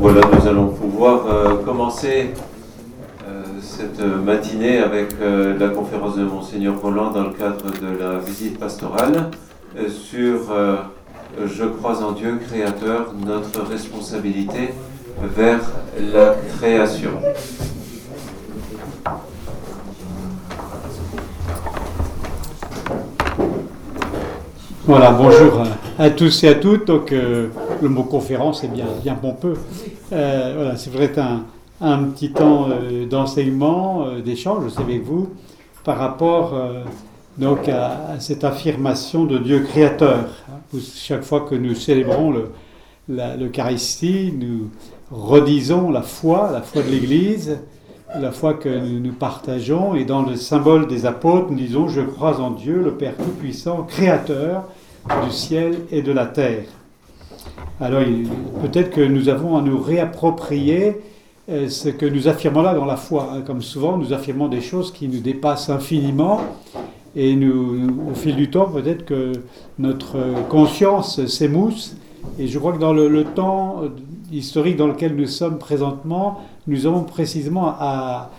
Voilà, nous allons pouvoir euh, commencer euh, cette matinée avec euh, la conférence de Monseigneur Roland dans le cadre de la visite pastorale sur Je crois en Dieu créateur, notre responsabilité vers la création. Voilà, bonjour à tous et à toutes. Donc, euh, le mot conférence est bien, bien pompeux. Euh, voilà, c'est vrai un, un petit temps euh, d'enseignement, euh, d'échange aussi avec vous, par rapport euh, donc à, cette affirmation de Dieu créateur. Chaque fois que nous célébrons l'Eucharistie, nous redisons la foi, la foi de l'Église, la foi que nous partageons, et dans le symbole des apôtres, nous disons Je crois en Dieu, le Père Tout-Puissant, Créateur du ciel et de la terre. Alors peut-être que nous avons à nous réapproprier euh, ce que nous affirmons là dans la foi. hein. Comme souvent, nous affirmons des choses qui nous dépassent infiniment, et au fil du temps, peut-être que notre conscience s'émousse. Et je crois que dans le, temps euh, historique dans lequel nous sommes présentement, nous avons précisément à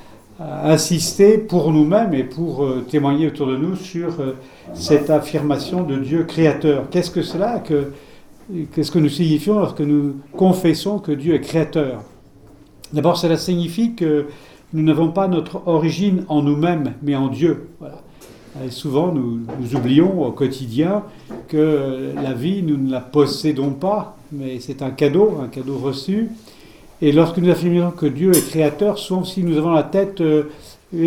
insister pour nous-mêmes et pour euh, témoigner autour de nous sur euh, cette affirmation de Dieu créateur. Qu'est-ce que cela que, Qu'est-ce que nous signifions lorsque nous confessons que Dieu est créateur? D'abord, cela signifie que nous n'avons pas notre origine en nous-mêmes, mais en Dieu. Et souvent, nous, nous oublions au quotidien que la vie, nous ne la possédons pas, mais c'est un cadeau, un cadeau reçu. Et lorsque nous affirmons que Dieu est créateur, souvent si nous avons la tête euh,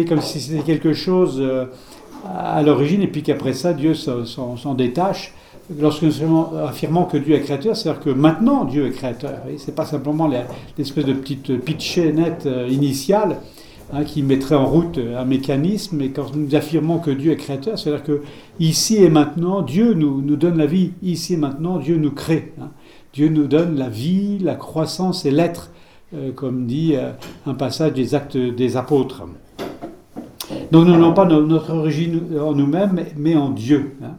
comme si c'était quelque chose euh, à l'origine, et puis qu'après ça, Dieu s'en- détache. Lorsque nous affirmons- que Dieu est créateur, c'est-à-dire que maintenant Dieu est créateur. Ce n'est pas simplement l'espèce de petite pitchénette euh, initiale hein, qui mettrait en route un mécanisme, mais quand nous affirmons que Dieu est créateur, c'est-à-dire que ici et maintenant, Dieu nous, donne la vie. Ici et maintenant, Dieu nous crée. hein. Dieu nous donne la vie, la croissance et l'être, comme dit euh, un passage des actes des apôtres. Donc nous n'avons pas no- notre origine en nous-mêmes, mais- en Dieu. hein.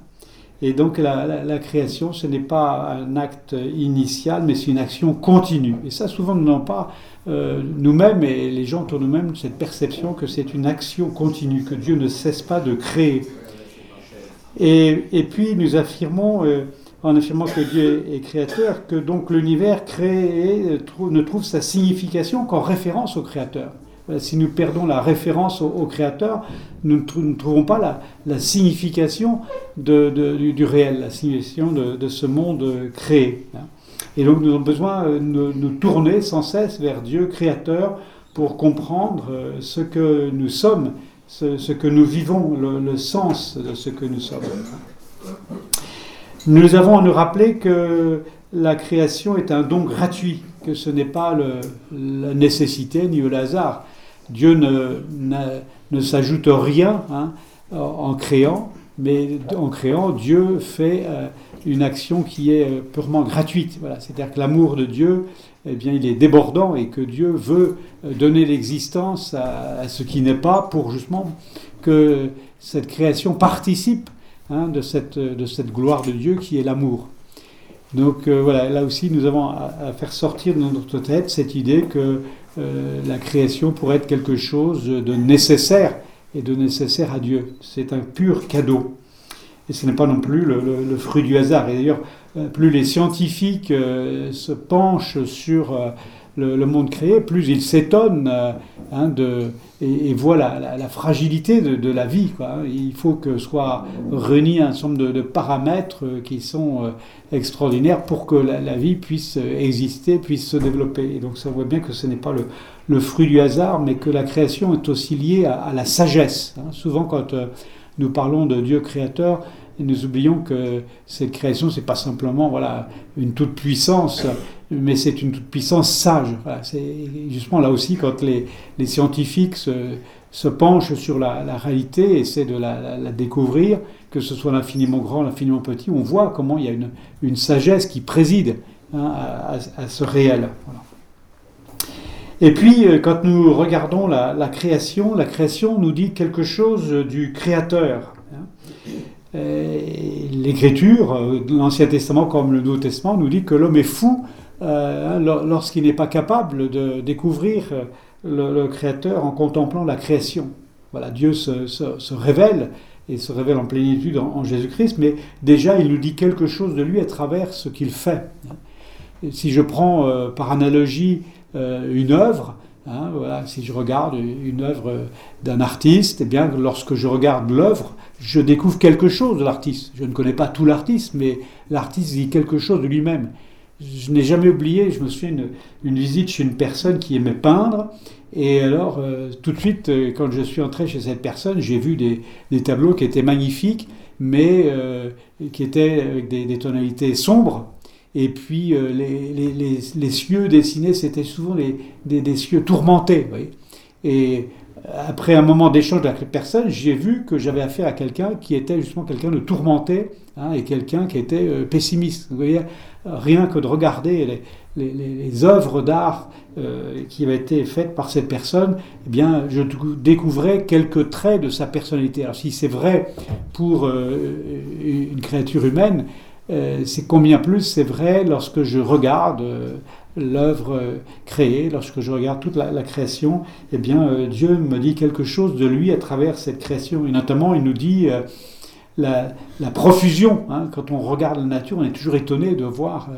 Et donc la, création, ce n'est pas un acte initial, mais c'est une action continue. Et ça, souvent, nous n'avons pas euh, nous-mêmes et les gens autour de nous-mêmes cette perception que c'est une action continue, que Dieu ne cesse pas de créer. Et, et puis nous affirmons, euh, en affirmant que Dieu est créateur, que donc l'univers créé ne trouve sa signification qu'en référence au créateur. Si nous perdons la référence au, créateur, nous ne, trou- ne trouvons pas la, la signification du, réel, la signification de, ce monde créé. Et donc nous avons besoin euh, de nous, tourner sans cesse vers Dieu créateur pour comprendre euh, ce que nous sommes, ce, que nous vivons, le sens de ce que nous sommes. Nous avons à nous rappeler que la création est un don gratuit, que ce n'est pas le- la nécessité ni le hasard. Dieu ne, n'a- ne s'ajoute rien hein, en- créant, mais en créant, Dieu fait euh, une action qui est euh, purement gratuite. Voilà. C'est-à-dire que l'amour de Dieu, eh bien, il est débordant et que Dieu veut euh, donner l'existence à ce qui n'est pas pour justement que cette création participe hein, de, cette, de cette gloire de Dieu qui est l'amour. Donc euh, voilà, là aussi nous avons à, faire sortir de notre tête cette idée que euh, la création pourrait être quelque chose de nécessaire et de nécessaire à Dieu. C'est un pur cadeau. Et ce n'est pas non plus le, fruit du hasard. Et d'ailleurs, euh, plus les scientifiques se penchent sur le, monde créé, plus ils s'étonnent euh, hein, de, et, et voient la, fragilité de, la vie. Quoi. hein. Il faut que soit réunis un nombre de, de paramètres euh, qui sont euh, extraordinaires pour que la, vie puisse exister, puisse se développer. Et donc ça voit bien que ce n'est pas le, fruit du hasard, mais que la création est aussi liée à, la sagesse. hein. Souvent quand nous parlons de Dieu créateur, nous oublions que cette création, c'est pas simplement voilà une toute puissance, mais c'est une toute puissance sage. C'est justement là aussi quand les, scientifiques se, penchent sur la, la réalité, essaient de la, découvrir, que ce soit l'infiniment grand, l'infiniment petit, on voit comment il y a une, sagesse qui préside hein, à, ce réel. Et puis, euh, quand nous regardons la, création, la création nous dit quelque chose du créateur. hein. l'Écriture, l'Ancien Testament comme le Nouveau Testament, nous dit que l'homme est fou hein, lorsqu'il n'est pas capable de découvrir le, Créateur en contemplant la création. Voilà, Dieu se, révèle et se révèle en plénitude en, Jésus-Christ, mais déjà il nous dit quelque chose de lui à travers ce qu'il fait. Si je prends par analogie une œuvre, Hein, voilà, si je regarde une œuvre d'un artiste, eh bien, lorsque je regarde l'œuvre, je découvre quelque chose de l'artiste. Je ne connais pas tout l'artiste, mais l'artiste dit quelque chose de lui-même. Je n'ai jamais oublié, je me souviens une, une visite chez une personne qui aimait peindre, et alors euh, tout de suite, euh, quand je suis entré chez cette personne, j'ai vu des, tableaux qui étaient magnifiques, mais euh, qui étaient avec des, tonalités sombres, et puis les, cieux dessinés, c'était souvent des, cieux tourmentés. Et après un moment d'échange avec les personnes, j'ai vu que j'avais affaire à quelqu'un qui était justement quelqu'un de tourmenté hein, et quelqu'un qui était euh, pessimiste. Vous voyez, rien que de regarder les, œuvres d'art euh, qui avaient été faites par cette personne, eh bien, je découvrais quelques traits de sa personnalité. Alors si c'est vrai pour une créature humaine, euh, c'est combien plus c'est vrai lorsque je regarde euh, l'œuvre créée, lorsque je regarde toute la, création, eh bien euh, Dieu me dit quelque chose de lui à travers cette création. Et notamment, il nous dit la, profusion. Hein. quand on regarde la nature, on est toujours étonné de voir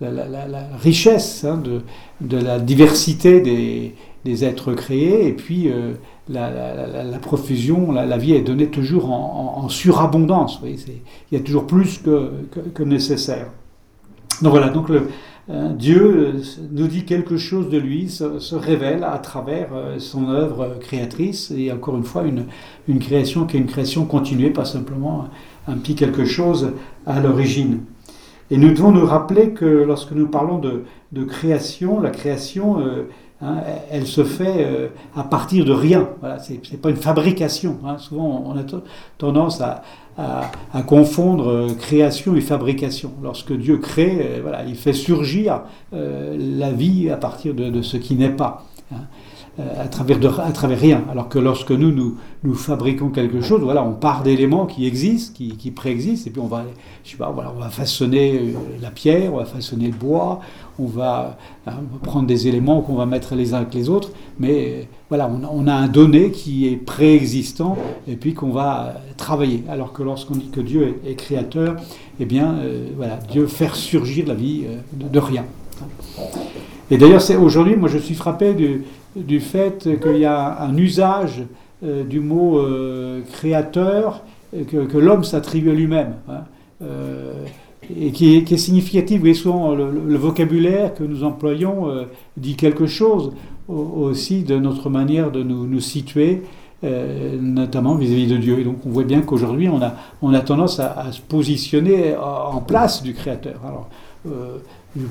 la, richesse hein, de, la diversité des, êtres créés. Et puis la, profusion, la, vie est donnée toujours en, surabondance. il y a toujours plus que, nécessaire. Donc voilà, donc euh, Dieu euh, nous dit quelque chose de lui, se, révèle à travers euh, son œuvre créatrice, et encore une fois, une, création qui est une création continuée, pas simplement un, petit quelque chose à l'origine. Et nous devons nous rappeler que lorsque nous parlons de, création, la création, Hein, elle se fait euh, à partir de rien. Voilà, c'est, pas une fabrication. Hein. Souvent, on a tendance à, confondre euh, création et fabrication. Lorsque Dieu crée, euh, voilà, il fait surgir la vie à partir de, ce qui n'est pas. Hein. Euh, à travers, à travers rien. Alors que lorsque nous, nous, fabriquons quelque chose, voilà, on part d'éléments qui existent, qui, qui, préexistent, et puis on va, je sais pas, voilà, on va façonner euh, la pierre, on va façonner le bois, on va, hein, prendre des éléments qu'on va mettre les uns avec les autres, mais euh, voilà, on, a un donné qui est préexistant et puis qu'on va travailler. Alors que lorsqu'on dit que Dieu est, créateur, eh bien, voilà, Dieu fait surgir la vie de, de rien. Et d'ailleurs, aujourd'hui, moi, je suis frappé du, fait qu'il y a un usage euh, du mot euh, créateur que, l'homme s'attribue à lui-même. Hein. Euh, et qui est, significatif. Vous souvent, le, vocabulaire que nous employons dit quelque chose aussi de notre manière de nous, situer, notamment vis-à-vis de Dieu. Et donc, on voit bien qu'aujourd'hui, on a, on a tendance à, se positionner en place du Créateur. Alors,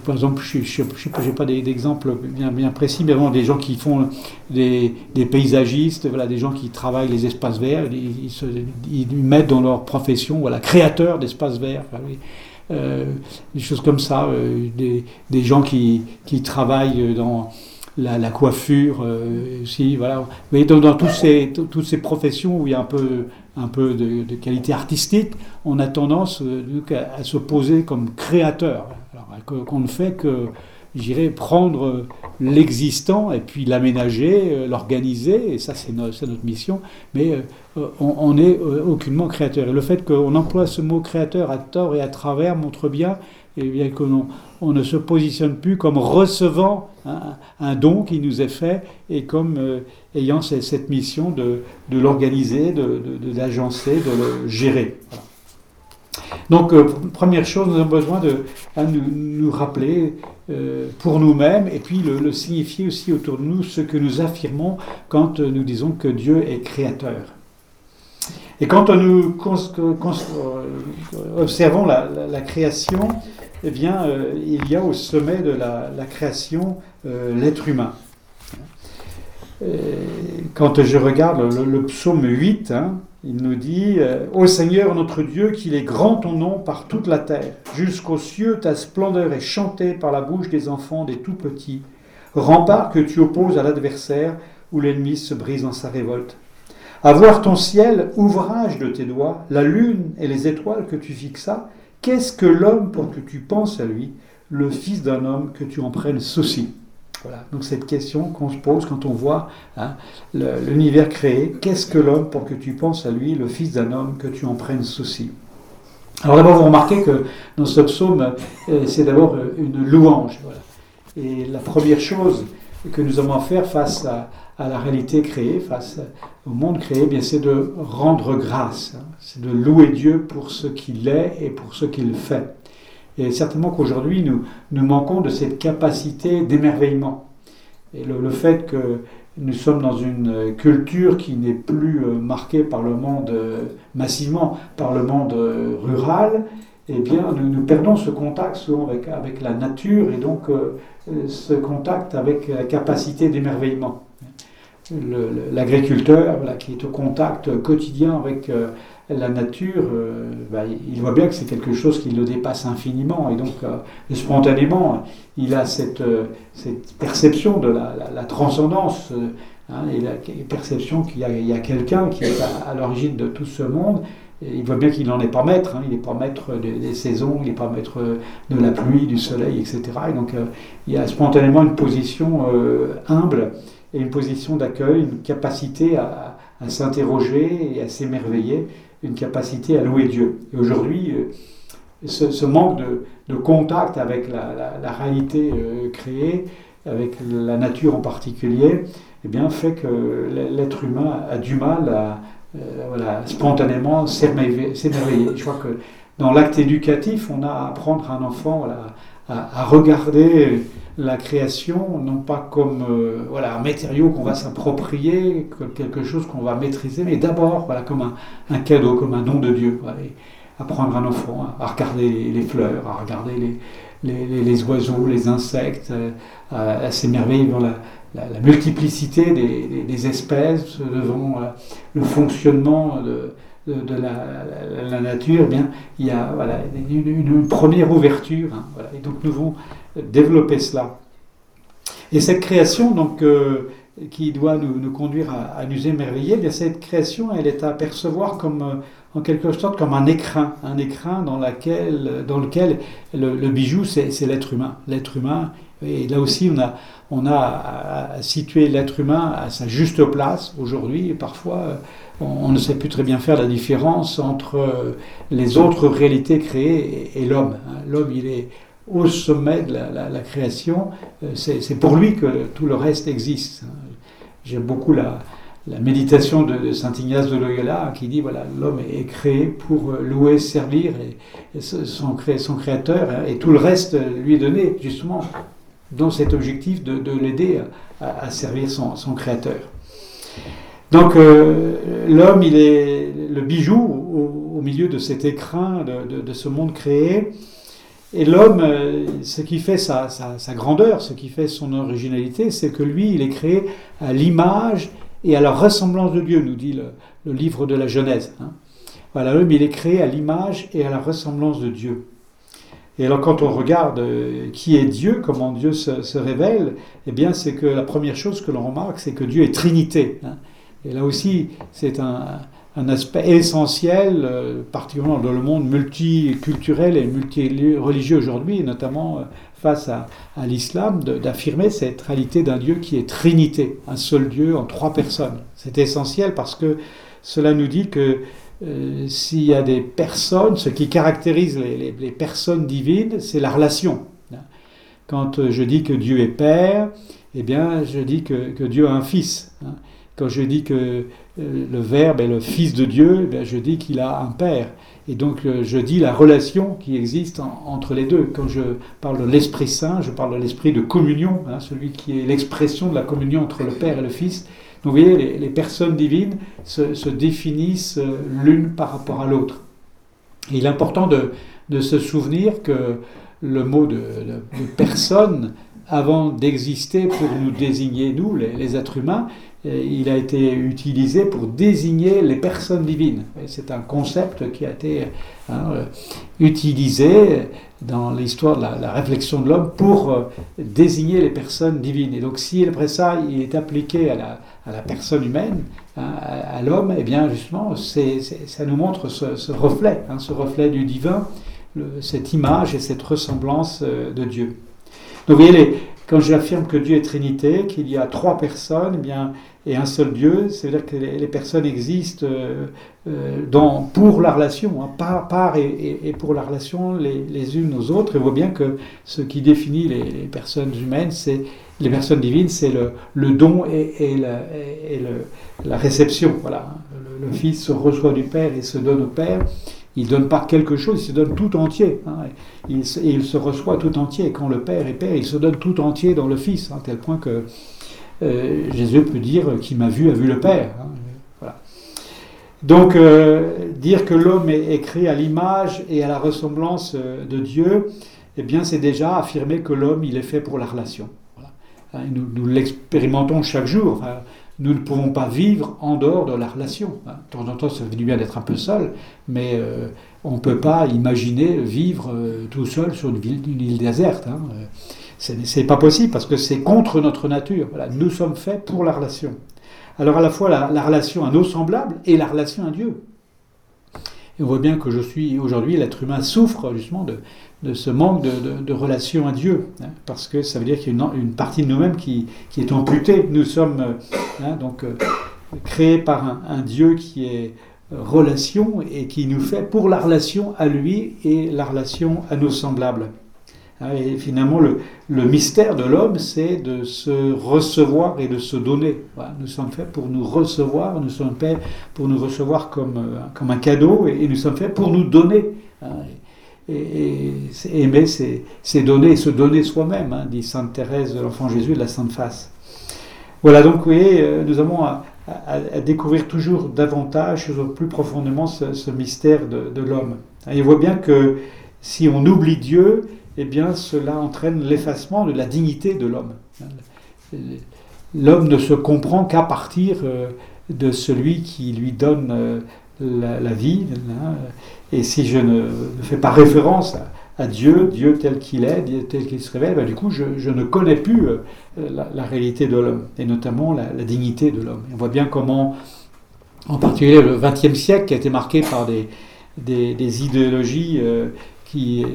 par exemple, je n'ai pas, d'exemple bien, bien précis, mais vraiment des gens qui font des, paysagistes, voilà, des gens qui travaillent les espaces verts, ils, mettent dans leur profession, voilà, créateurs d'espaces verts. Euh, des choses comme ça, euh, des, gens qui, travaillent dans la, coiffure euh, aussi, voilà. Vous voyez, dans, dans ces, toutes ces professions où il y a un peu, un peu de, qualité artistique, on a tendance à, à se poser comme créateur qu'on ne fait que, j'irais, prendre l'existant et puis l'aménager, euh, l'organiser, et ça c'est notre, mission, mais euh, on n'est euh, aucunement créateur. Et le fait qu'on emploie ce mot créateur à tort et à travers montre bien, eh bien qu'on on ne se positionne plus comme recevant un, don qui nous est fait et comme ayant cette, mission de, l'organiser, de, l'agencer, de, le gérer. Donc, euh, première chose, nous avons besoin de nous, rappeler euh, pour nous-mêmes et puis le, signifier aussi autour de nous ce que nous affirmons quand nous disons que Dieu est créateur. Et quand nous observons la, création, eh bien, euh, il y a au sommet de la, création l'être humain. Quand je regarde le, psaume 8, il nous dit euh, Ô Seigneur notre Dieu, qu'il est grand ton nom par toute la terre. Jusqu'aux cieux, ta splendeur est chantée par la bouche des enfants, des tout petits. Rempart que tu opposes à l'adversaire, où l'ennemi se brise en sa révolte. À voir ton ciel, ouvrage de tes doigts, la lune et les étoiles que tu fixas, qu'est-ce que l'homme pour que tu penses à lui, le fils d'un homme que tu en prennes souci voilà, donc cette question qu'on se pose quand on voit hein, l'univers créé, qu'est-ce que l'homme pour que tu penses à lui, le fils d'un homme, que tu en prennes souci? Alors d'abord, vous remarquez que dans ce psaume, euh, c'est d'abord euh, une louange. Et la première chose que nous avons à faire face à, la réalité créée, face au monde créé, eh bien c'est de rendre grâce, hein. c'est de louer Dieu pour ce qu'il est et pour ce qu'il fait. Et certainement qu'aujourd'hui, nous, nous manquons de cette capacité d'émerveillement. Et le, fait que nous sommes dans une culture qui n'est plus euh, marquée par le monde, euh, massivement par le monde euh, rural, eh bien, nous, perdons ce contact souvent avec, avec la nature et donc ce contact avec la capacité d'émerveillement. L'agriculteur qui est au contact quotidien avec la nature, euh, bah, il voit bien que c'est quelque chose qui le dépasse infiniment, et donc euh, spontanément, il a cette, euh, cette perception de la, transcendance, hein, et la perception qu'il y a, quelqu'un qui est à, l'origine de tout ce monde. il voit bien qu'il n'en est pas maître, hein, il n'est pas maître des, saisons, il n'est pas maître de la pluie, du soleil, etc. Et donc il y a spontanément une position humble et une position d'accueil, une capacité à s'interroger et à s'émerveiller une capacité à louer Dieu. Et aujourd'hui, euh, ce, manque de, contact avec la, réalité euh, créée, avec la nature en particulier, eh bien, fait que l'être humain a du mal à euh, spontanément s'émerveiller. Je crois que dans l'acte éducatif, on a à apprendre à un enfant à, regarder la création, non pas comme voilà, un matériau qu'on va s'approprier, comme quelque chose qu'on va maîtriser, mais d'abord voilà, comme un, cadeau, comme un don de Dieu. apprendre à un enfant à regarder les, fleurs, à regarder les, les, oiseaux, les insectes, à, s'émerveiller devant la, la, multiplicité des, des, espèces, devant le fonctionnement de, de, la, nature, eh bien, il y a voilà, une, première ouverture. Hein, voilà, et donc nous développer cela. Et cette création, donc, euh, qui doit nous, nous conduire à, nous émerveiller, eh bien, cette création, elle est à percevoir comme, euh, en quelque sorte, comme un écrin, un écrin dans, laquelle, dans lequel le, le bijou, c'est l'être humain. L'être humain, et là aussi, on a, on a situé l'être humain à sa juste place aujourd'hui, parfois on, ne sait plus très bien faire la différence entre euh, les autres réalités créées et, l'homme. Hein. L'homme, il est au sommet de la, création, euh, c'est pour lui que tout le reste existe. J'aime beaucoup la, méditation de, Saint Ignace de Loyola qui dit voilà l'homme est créé pour euh, louer, servir et, son, créateur et tout le reste lui est donné justement dans cet objectif de, l'aider à, servir son, créateur. Donc euh, l'homme, il est le bijou au, milieu de cet écrin de, ce monde créé. Et l'homme, euh, ce qui fait sa, grandeur, ce qui fait son originalité, c'est que lui, il est créé à l'image et à la ressemblance de Dieu, nous dit le, livre de la Genèse. Hein. Voilà, l'homme, il est créé à l'image et à la ressemblance de Dieu. Et alors quand on regarde euh, qui est Dieu, comment Dieu se, révèle, eh bien c'est que la première chose que l'on remarque, c'est que Dieu est Trinité. Hein. Et là aussi, c'est un, aspect essentiel, euh, particulièrement dans le monde multiculturel et multireligieux aujourd'hui, notamment euh, face à, l'islam, d'affirmer cette réalité d'un Dieu qui est Trinité, un seul Dieu en trois personnes. C'est essentiel parce que cela nous dit que euh, s'il y a des personnes, ce qui caractérise les, personnes divines, c'est la relation. Quand je dis que Dieu est Père, eh bien, je dis que, Dieu a un Fils. Hein. Quand je dis que euh, le Verbe est le Fils de Dieu, eh je dis qu'il a un Père. Et donc euh, je dis la relation qui existe entre les deux. Quand je parle de l'Esprit Saint, je parle de l'Esprit de communion, hein, celui qui est l'expression de la communion entre le Père et le Fils. Donc vous voyez, les, personnes divines se, définissent euh, l'une par rapport à l'autre. il est important de, se souvenir que le mot de, personne, avant d'exister pour nous désigner, nous, les êtres humains, il a été utilisé pour désigner les personnes divines. C'est un concept qui a été hein, euh, utilisé dans l'histoire de la, réflexion de l'homme pour euh, désigner les personnes divines. Et donc si après ça, il est appliqué à la, personne humaine, hein, à, l'homme, eh bien justement, ça nous montre ce, reflet, hein, ce reflet du divin, cette image et cette ressemblance euh, de Dieu. Donc vous voyez, quand j'affirme que Dieu est Trinité, qu'il y a trois personnes, eh bien, et un seul Dieu, c'est-à-dire que les, personnes existent euh, euh, pour la relation, hein, par, et, pour la relation les, unes aux autres. Et on voit bien que ce qui définit les, personnes humaines, c'est les personnes divines, c'est le, le, don et, la, réception. Voilà. Le, Fils se reçoit du Père et se donne au Père. Il ne donne pas quelque chose, il se donne tout entier. Hein. Il, il, se reçoit tout entier. Quand le Père est Père, il se donne tout entier dans le Fils, à hein, tel point que euh, Jésus peut dire qui m'a vu a vu le Père. Hein, voilà. Donc euh, dire que l'homme est, créé à l'image et à la ressemblance euh, de Dieu, eh bien c'est déjà affirmer que l'homme il est fait pour la relation. Hein, nous, l'expérimentons chaque jour. nous ne pouvons pas vivre en dehors de la relation. Hein. De temps en temps, ça fait du bien d'être un peu seul, mais on ne peut pas imaginer vivre tout seul sur une île déserte. C'est pas possible parce que c'est contre notre nature. Nous sommes faits pour la relation. Alors à la fois la, relation à nos semblables et la relation à Dieu. Et on voit bien que je suis aujourd'hui, l'être humain souffre justement de, ce manque de, relation à Dieu, hein, parce que ça veut dire qu'il y a une, partie de nous-mêmes qui, est amputée. Nous sommes hein, donc euh, créés par un, un, Dieu qui est relation et qui nous fait pour la relation à lui et la relation à nos semblables. Hein, et finalement, le, mystère de l'homme, c'est de se recevoir et de se donner. nous sommes faits pour nous recevoir, nous sommes faits pour nous recevoir comme, euh, comme un cadeau, et, nous sommes faits pour nous donner. Hein, et, aimer, c'est donner et se donner soi-même, hein, dit Sainte Thérèse de l'Enfant Jésus de la Sainte Face. Voilà, donc vous voyez, euh, nous avons à, découvrir toujours davantage, plus profondément, ce, mystère de, de l'homme. Et on voit bien que si on oublie Dieu, eh bien cela entraîne l'effacement de la dignité de l'homme. L'homme ne se comprend qu'à partir euh, de celui qui lui donne euh, la, vie. Hein. Et si je ne fais pas référence à, Dieu, Dieu tel qu'il est, tel qu'il se révèle, ben, du coup je, ne connais plus euh, la, réalité de l'homme, et notamment la, dignité de l'homme. On voit bien comment, en particulier le XXe siècle, qui a été marqué par des, idéologies qui,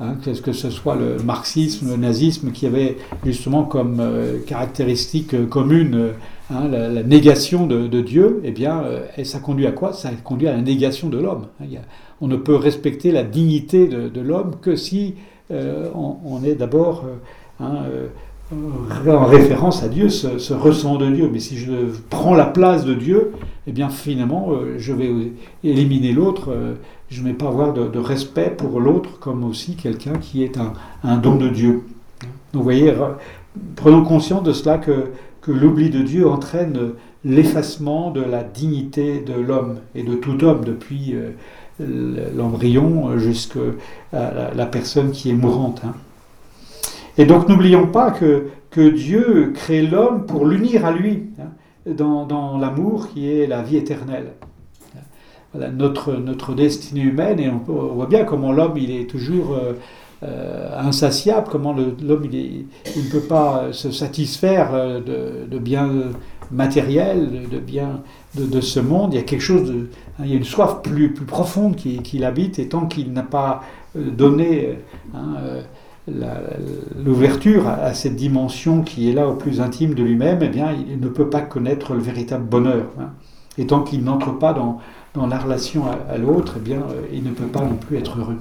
hein, que ce soit le marxisme, le nazisme, qui avait justement comme euh, caractéristique euh, commune euh, hein, la, négation de, Dieu, eh bien, ça conduit à quoi? Ça conduit à la négation de l'homme. Hein. on ne peut respecter la dignité de, l'homme que si on, est d'abord en référence à Dieu, ce, ressent de Dieu. Mais si je prends la place de Dieu, eh bien finalement, je vais éliminer l'autre je ne vais pas avoir de, respect pour l'autre comme aussi quelqu'un qui est un, don de Dieu. Donc vous voyez, prenons conscience de cela que, que l'oubli de Dieu entraîne l'effacement de la dignité de l'homme et de tout homme depuis euh, l'embryon jusqu'à la, personne qui est mourante. Hein. Et donc n'oublions pas que, que Dieu crée l'homme pour l'unir à lui hein, dans, l'amour qui est la vie éternelle notre, notre destinée humaine, et on, voit bien comment l'homme il est toujours euh, euh, insatiable, comment l'homme il, ne peut pas se satisfaire euh, de, de biens matériels, de biens de, ce monde. Il y a quelque chose, hein, il y a une soif plus, plus profonde qui, qui l'habite, et tant qu'il n'a pas donné hein, l'ouverture à, cette dimension qui est là au plus intime de lui-même, eh bien, il ne peut pas connaître le véritable bonheur. Hein. Et tant qu'il n'entre pas dans, dans la relation à, l'autre, eh bien, euh, il ne peut pas non plus être heureux.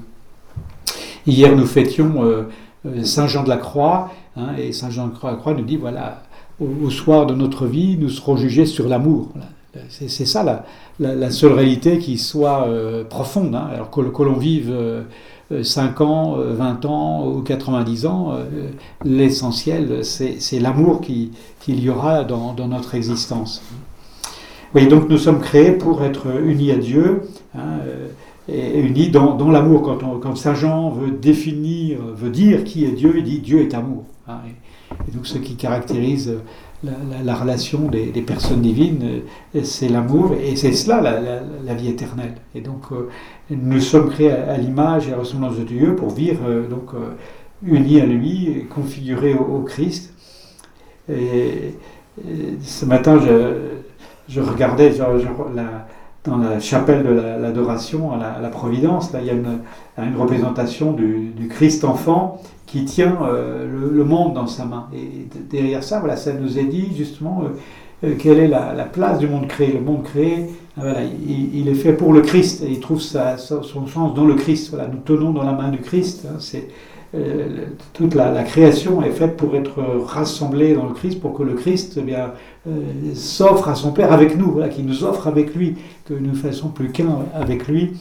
Hier, nous fêtions euh, euh, Saint Jean de la Croix, hein, et Saint Jean de la Croix nous dit voilà, au, soir de notre vie, nous serons jugés sur l'amour. C'est ça la, la, seule réalité qui soit profonde. Hein. alors que, l'on vive 5 ans, 20 ans ou 90 ans, l'essentiel, c'est l'amour qu'il y aura dans, notre existence. Oui, donc nous sommes créés pour être unis à Dieu hein, et unis dans, l'amour. Quand, quand, Saint Jean veut définir, veut dire qui est Dieu, il dit Dieu est amour. Hein. et, donc ce qui caractérise la, relation des, personnes divines, c'est l'amour et c'est cela la, vie éternelle. Et donc euh, nous sommes créés à, l'image et à la ressemblance de Dieu pour vivre euh, donc euh, unis à lui, configurés au, Christ. Et, ce matin, je je regardais dans la chapelle de l'adoration à, la, Providence, là, il y a une, représentation du, Christ enfant qui tient le, monde dans sa main. Et derrière ça, voilà, ça nous est dit justement quelle est la, place du monde créé. Le monde créé, voilà, il, est fait pour le Christ il trouve sa, son sens dans le Christ. Voilà, nous tenons dans la main du Christ. Hein, c'est euh, toute la, création est faite pour être rassemblée dans le Christ, pour que le Christ eh bien, euh, s'offre à son Père avec nous, voilà, qu'il nous offre avec lui, que nous ne fassons plus qu'un avec lui.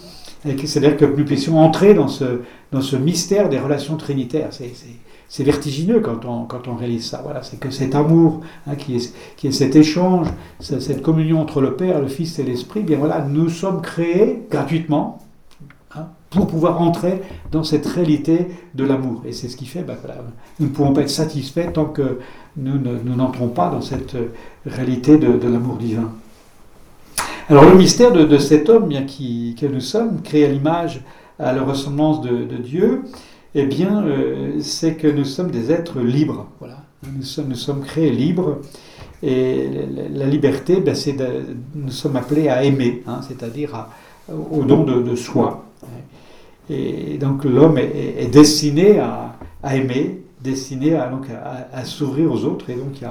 C'est-à-dire que nous puissions entrer dans ce, dans ce mystère des relations trinitaires. C'est vertigineux quand on, quand on réalise ça. Voilà, c'est que cet amour, hein, qui, est, qui est cet échange, cette communion entre le Père, le Fils et l'Esprit, bien voilà, nous sommes créés gratuitement, pour pouvoir entrer dans cette réalité de l'amour. Et c'est ce qui fait, ben nous ne pouvons pas être satisfaits tant que nous n'entrons pas dans cette réalité de, l'amour divin. Alors le mystère de, cet homme bien, qui, que nous sommes, créé à l'image, à la ressemblance de, Dieu, eh bien, euh, c'est que nous sommes des êtres libres. Voilà. Nous, sommes, créés libres. Et la, liberté, ben, c'est nous sommes appelés à aimer, hein, c'est-à-dire au don de, soi. Et donc l'homme est, destiné à, aimer, destiné à, donc, à, s'ouvrir aux autres. Et donc il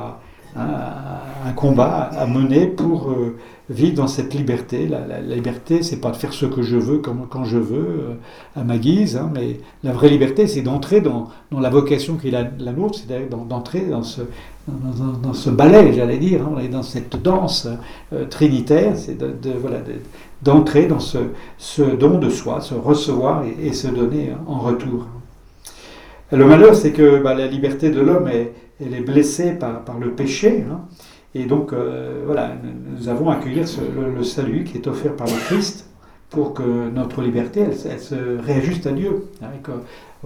un, combat à mener pour euh, vivre dans cette liberté. La, la, liberté, c'est pas de faire ce que je veux quand je veux, euh, à ma guise, hein, mais la vraie liberté, c'est d'entrer dans, dans, la vocation qui est la, nôtre, c'est d'entrer dans ce, dans, ce ballet, j'allais dire, hein, dans cette danse euh, trinitaire, c'est de, voilà, d'entrer dans ce, ce, don de soi, se recevoir et, se donner en retour. Le malheur, c'est que bah, la liberté de l'homme, est, elle est blessée par, par le péché. Hein. et donc, euh, voilà, nous avons à accueillir le, salut qui est offert par le Christ pour que notre liberté, elle, se réajuste à Dieu. Hein.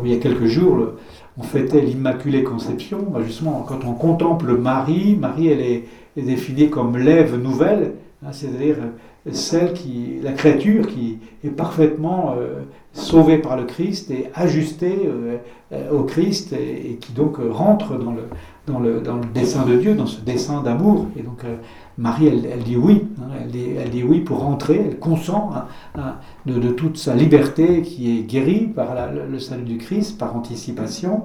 il y a quelques jours, on fêtait l'Immaculée Conception. Bah, justement, quand on contemple Marie, Marie, elle est, est définie comme l'Ève nouvelle, hein, c'est-à-dire celle qui, la créature qui est parfaitement euh, sauvée par le Christ et ajustée euh, euh, au Christ et, qui donc rentre dans le, dans, le, dans le dessein de Dieu, dans ce dessein d'amour. Et donc Marie, elle, dit oui, hein, elle, dit, elle, dit, oui pour rentrer, elle consent de, toute sa liberté qui est guérie par le salut du Christ, par anticipation.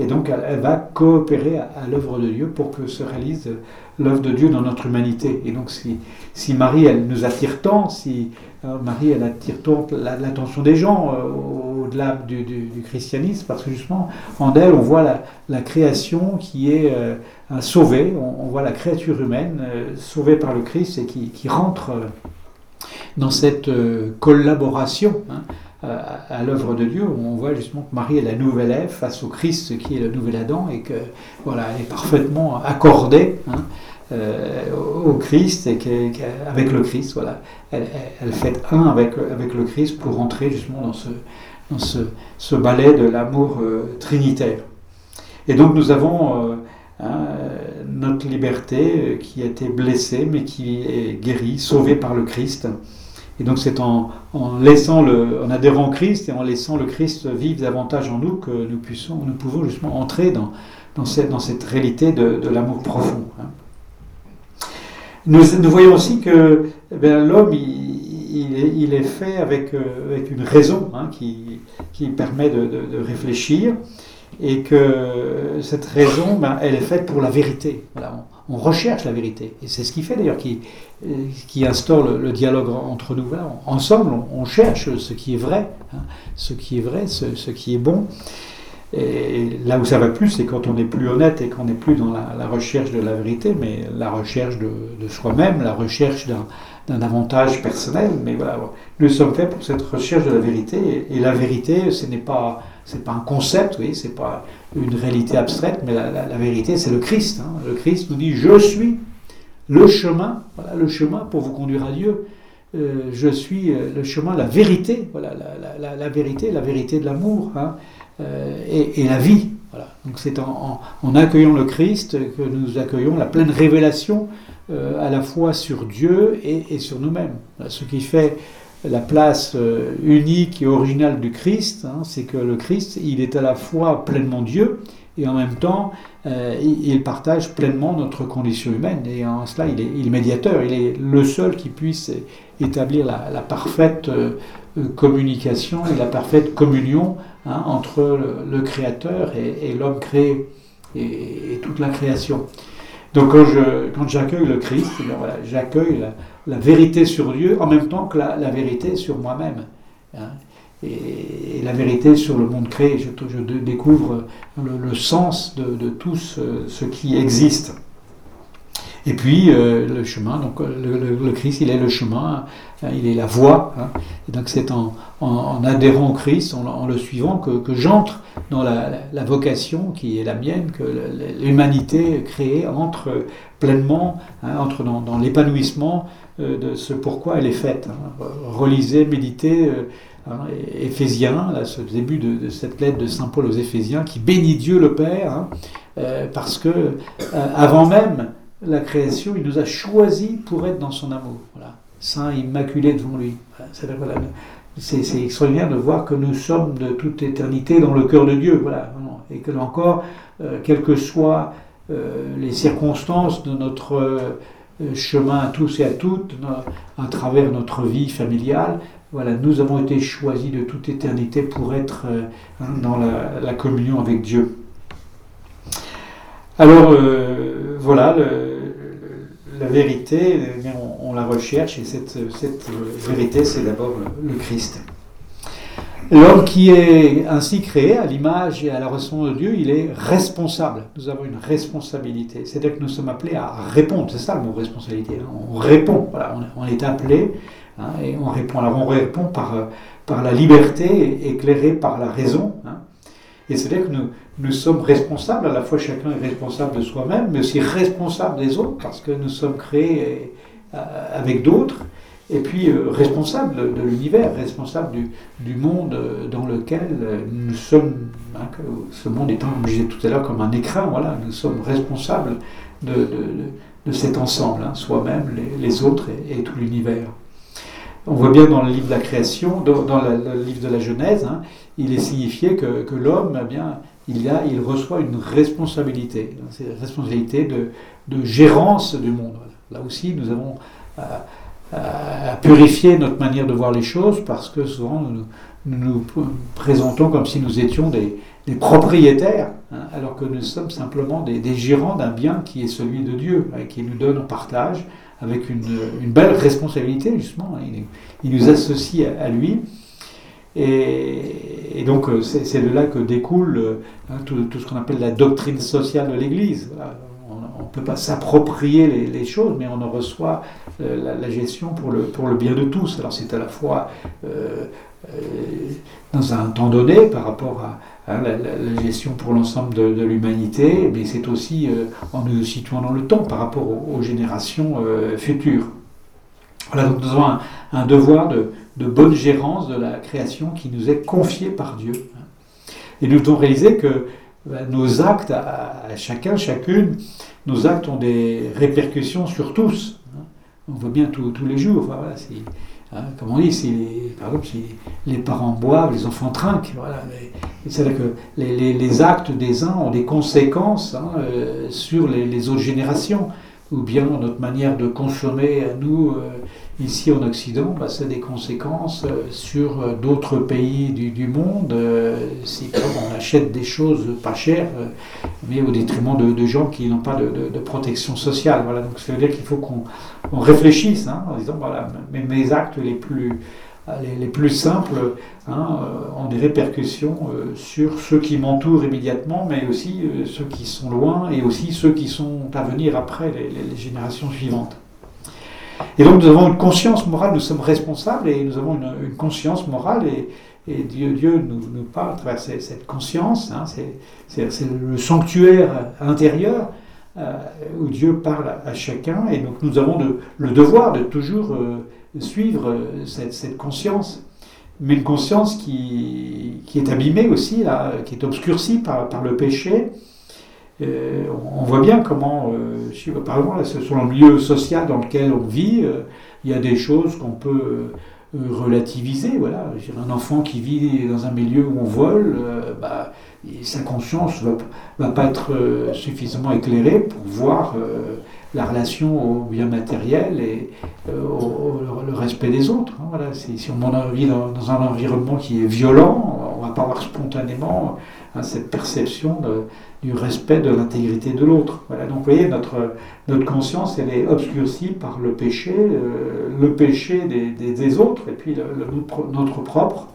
Et donc elle, va coopérer à, l'œuvre de Dieu pour que se réalise l'œuvre de Dieu dans notre humanité. Et donc si, si Marie, elle nous attire tant, si euh, Marie, elle attire l'attention des gens euh, au-delà du, christianisme, parce que justement, en elle, on voit la, création qui est euh, sauvée, on, voit la créature humaine sauvée par le Christ et qui, rentre dans cette collaboration. Hein, à, l'œuvre de Dieu, on voit justement que Marie est la nouvelle Ève face au Christ qui est le nouvel Adam et que voilà, elle est parfaitement accordée hein, euh, au Christ et avec le Christ, voilà, elle, fait un avec, avec le Christ pour entrer justement dans ce, dans ce, ballet de l'amour euh, trinitaire. Et donc nous avons euh, hein, notre liberté qui a été blessée mais qui est guérie, sauvée par le Christ. Et donc c'est en, laissant le, en adhérant au Christ et en laissant le Christ vivre davantage en nous que nous, puissions, nous pouvons justement entrer dans, dans, cette, dans cette réalité de, de l'amour profond. Hein. Nous, voyons aussi que eh l'homme, il, est, fait avec, euh, une raison hein, qui, permet de, réfléchir et que cette raison, ben, elle est faite pour la vérité. Voilà, on, recherche la vérité. Et c'est ce qui fait d'ailleurs qui, qui instaure le, dialogue entre nous. ensemble, on, cherche ce qui est vrai, hein, ce qui est vrai, ce, qui est bon. Et là où ça va plus, c'est quand on n'est plus honnête et qu'on n'est plus dans la, recherche de la vérité, mais la recherche de, soi-même, la recherche d'un avantage personnel. Mais voilà, nous sommes faits pour cette recherche de la vérité. Et, la vérité, ce n'est pas, pas un concept, oui, c'est pas une réalité abstraite, mais la, vérité, c'est le Christ. Hein. Le Christ nous dit Je suis le chemin, voilà, le chemin pour vous conduire à Dieu. Euh, je suis euh, le chemin, la vérité, voilà, la, vérité, la vérité de l'amour hein, et, et, la vie. Voilà. Donc c'est en, accueillant le Christ que nous accueillons la pleine révélation à la fois sur Dieu et, sur nous-mêmes. Ce qui fait la place unique et originale du Christ, hein, c'est que le Christ, il est à la fois pleinement Dieu et en même temps, euh, il partage pleinement notre condition humaine. Et en cela, il est, médiateur. Il est le seul qui puisse établir la, parfaite euh, communication et la parfaite communion hein, entre le, Créateur et, l'homme créé et, toute la création. Donc quand, j'accueille le Christ, eh j'accueille la, vérité sur Dieu en même temps que la, vérité sur moi-même. Hein et, la vérité sur le monde créé. Je découvre le, sens de, tout ce, qui existe. Et puis euh, le chemin, donc le, Christ, il est le chemin, hein, il est la voie. Hein. et donc c'est en, adhérant au Christ, en, le suivant, que, j'entre dans la, vocation qui est la mienne, que l'humanité créée entre pleinement, hein, entre dans, l'épanouissement euh, de ce pourquoi elle est faite. Relisez, méditez. Euh, Hein, Éphésiens, là, ce début de, cette lettre de Saint Paul aux Éphésiens, qui bénit Dieu le Père, hein, euh, parce que euh, avant même la création, il nous a choisis pour être dans son amour. Saint immaculé devant lui. C'est extraordinaire de voir que nous sommes de toute éternité dans le cœur de Dieu. Et que là encore, euh, quelles que soient les circonstances de notre chemin à tous et à toutes, à travers notre vie familiale, nous avons été choisis de toute éternité pour être euh, dans la, communion avec Dieu. Alors, euh, voilà, la vérité, eh on, la recherche et cette, vérité, c'est d'abord le, Christ. L'homme qui est ainsi créé à l'image et à la ressemblance de Dieu, il est responsable. Nous avons une responsabilité. C'est-à-dire que nous sommes appelés à répondre. C'est ça le mot responsabilité. Hein. On répond. Voilà, on est appelé Hein, et on répond, alors on répond par, euh, la liberté éclairée par la raison. Hein. Et c'est-à-dire que nous, sommes responsables, à la fois chacun est responsable de soi-même, mais aussi responsable des autres, parce que nous sommes créés euh, avec d'autres, et puis euh, responsables de, l'univers, responsables du, monde dans lequel nous sommes, hein, ce monde étant, comme je disais tout à l'heure, comme un écran, voilà, nous sommes responsables de, cet ensemble, soi-même, les, les, autres et tout l'univers. On voit bien dans le livre de la création, dans, le livre de la Genèse, hein, il est signifié que, l'homme, eh bien, il, reçoit une responsabilité, c'est la responsabilité de, gérance du monde. Là aussi, nous avons à, purifier notre manière de voir les choses parce que souvent nous nous, présentons comme si nous étions des, propriétaires, hein, alors que nous sommes simplement des, gérants d'un bien qui est celui de Dieu, hein, qui nous donne en partage avec une, belle responsabilité, justement. Il, nous associe à, lui. Et, donc, euh, c'est de là que découle euh, tout, ce qu'on appelle la doctrine sociale de l'Église. On ne peut pas s'approprier les, choses, mais on en reçoit euh, la, gestion pour le bien de tous. Alors, c'est à la fois dans un temps donné par rapport à, Hein, la, gestion pour l'ensemble de, l'humanité, mais c'est aussi euh, en nous situant dans le temps par rapport aux, générations euh, futures. Voilà, donc nous avons un, devoir de, bonne gérance de la création qui nous est confié par Dieu. Et nous devons réaliser que bah, nos actes, à, chacun, chacune, nos actes ont des répercussions sur tous. Hein. On voit bien tous les jours. voilà, Hein, comme on dit, si par exemple, si les parents boivent, les enfants trinquent. Voilà. C'est-à-dire que les, actes des uns ont des conséquences hein, euh, sur les, autres générations, ou bien notre manière de consommer, nous, euh, Ici en Occident, bah, ça a des conséquences euh, sur euh, d'autres pays du, monde. Euh, si on achète des choses pas chères, mais au détriment de, gens qui n'ont pas de, protection sociale. Voilà, donc ça veut dire qu'il faut qu'on réfléchisse hein, en disant voilà, mes, actes les plus, les, plus simples hein, ont des répercussions sur ceux qui m'entourent immédiatement, mais aussi ceux qui sont loin et aussi ceux qui sont à venir après les générations suivantes. Et donc nous avons une conscience morale, nous sommes responsables et nous avons une, conscience morale et, Dieu, nous, parle à travers cette, conscience, hein, c'est le sanctuaire intérieur euh, où Dieu parle à, chacun. Et donc nous avons le devoir de toujours euh, suivre euh, cette, conscience, mais une conscience qui, est abîmée aussi, là, qui est obscurcie par le péché euh, on voit bien comment, euh, par exemple, sur le milieu social dans lequel on vit, euh, il y a des choses qu'on peut relativiser. Voilà. Un enfant qui vit dans un milieu où on vole, bah, sa conscience ne va, pas être suffisamment éclairée pour voir la relation au bien matériel et au, le respect des autres. Hein, voilà. Si on vit dans, dans, un environnement qui est violent, on ne va pas avoir spontanément hein, cette perception du respect de l'intégrité de l'autre. Voilà. Donc vous voyez, notre, notre conscience, elle est obscurcie par le péché, euh, le péché des, des, autres et puis notre propre.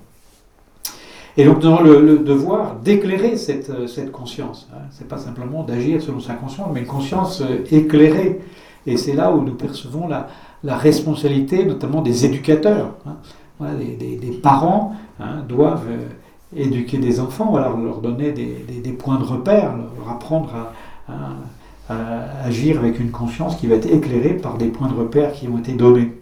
Et donc nous avons le, devoir d'éclairer cette, euh, cette, conscience. Hein. Ce n'est pas simplement d'agir selon sa conscience, mais une conscience euh, éclairée. Et c'est là où nous percevons la, la responsabilité, notamment des éducateurs. Hein. Voilà, des, des, parents hein, doivent éduquer des enfants, voilà, leur donner des, des, points de repère, leur apprendre à, agir avec une conscience qui va être éclairée par des points de repère qui ont été donnés.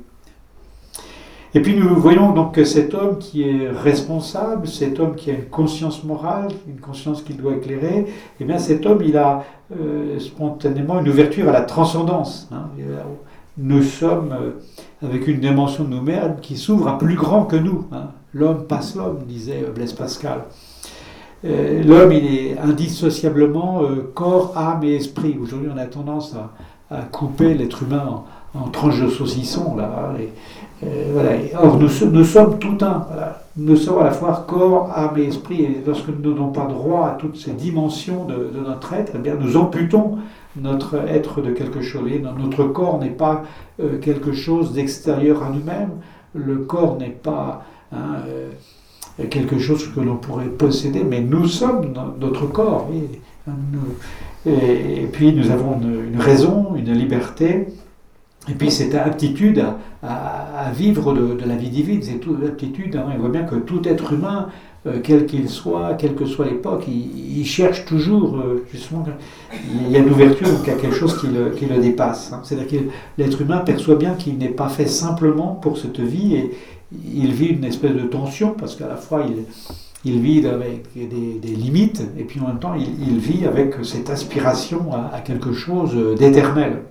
Et puis nous voyons donc que cet homme qui est responsable, cet homme qui a une conscience morale, une conscience qu'il doit éclairer, eh bien cet homme, il a euh, spontanément une ouverture à la transcendance. Hein. Nous sommes euh, avec une dimension de nous-mêmes qui s'ouvre à plus grand que nous. Hein. L'homme passe l'homme, disait Blaise Pascal. Euh, l'homme, il est indissociablement corps, âme et esprit. Aujourd'hui, on a tendance à, couper l'être humain en, tranches de saucisson. Euh, voilà. Or, nous, sommes tout un. Nous sommes à la fois corps, âme et esprit. Et lorsque nous donnons pas droit à toutes ces dimensions de, notre être, eh nous amputons notre être de quelque chose. Notre corps n'est pas euh, quelque chose d'extérieur à nous-mêmes. Le corps n'est pas hein, euh, quelque chose que l'on pourrait posséder, mais nous sommes notre corps. et, puis nous avons une raison, une liberté. Et puis cette aptitude à, vivre de, la vie divine, c'est toute aptitude, hein, on voit bien que tout être humain, euh, quel qu'il soit, quelle que soit l'époque, il, cherche toujours, euh, justement, il y a une ouverture, donc il y a quelque chose qui le, dépasse. Hein. C'est-à-dire que l'être humain perçoit bien qu'il n'est pas fait simplement pour cette vie et il vit une espèce de tension parce qu'à la fois il, vit avec des, limites et puis en même temps il, vit avec cette aspiration à quelque chose d'éternel.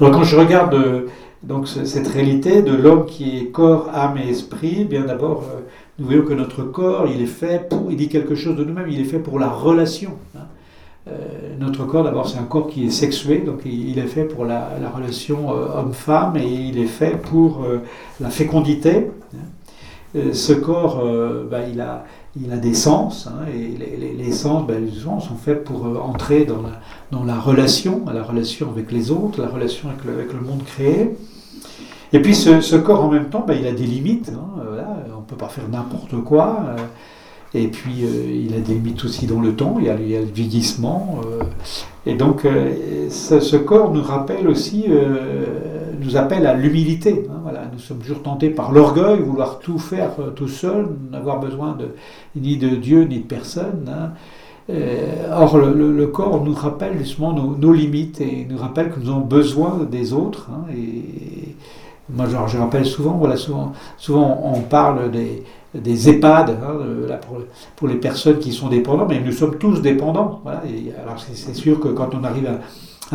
Alors quand je regarde euh, donc cette réalité de l'homme qui est corps, âme et esprit, eh bien d'abord euh, nous voyons que notre corps, il est fait pour, il dit quelque chose de nous-mêmes, il est fait pour la relation. Hein. Euh, notre corps, d'abord, c'est un corps qui est sexué, donc il est fait pour la, relation homme-femme et il est fait pour la fécondité. Hein. ce corps, bah, il a il a des sens, hein, et les, sens ben, sont faits pour euh, entrer dans la, dans la relation, la relation avec les autres, la relation avec le, avec le monde créé. Et puis ce, corps en même temps, ben, il a des limites, hein, on ne peut pas faire n'importe quoi. Euh, et puis euh, il a des limites aussi dans le temps, il y a, le vieillissement. et donc ce, corps nous rappelle aussi, nous appelle à l'humilité. Hein, voilà. Nous sommes toujours tentés par l'orgueil, vouloir tout faire tout seul, n'avoir besoin de, ni de Dieu, ni de personne. Hein. Euh, or, le, corps nous rappelle justement nos, limites et nous rappelle que nous avons besoin des autres. Hein. et moi, je rappelle souvent, voilà, souvent, souvent on parle des, des EHPAD hein, pour, les personnes qui sont dépendantes, mais nous sommes tous dépendants. Alors, c'est sûr que quand on arrive à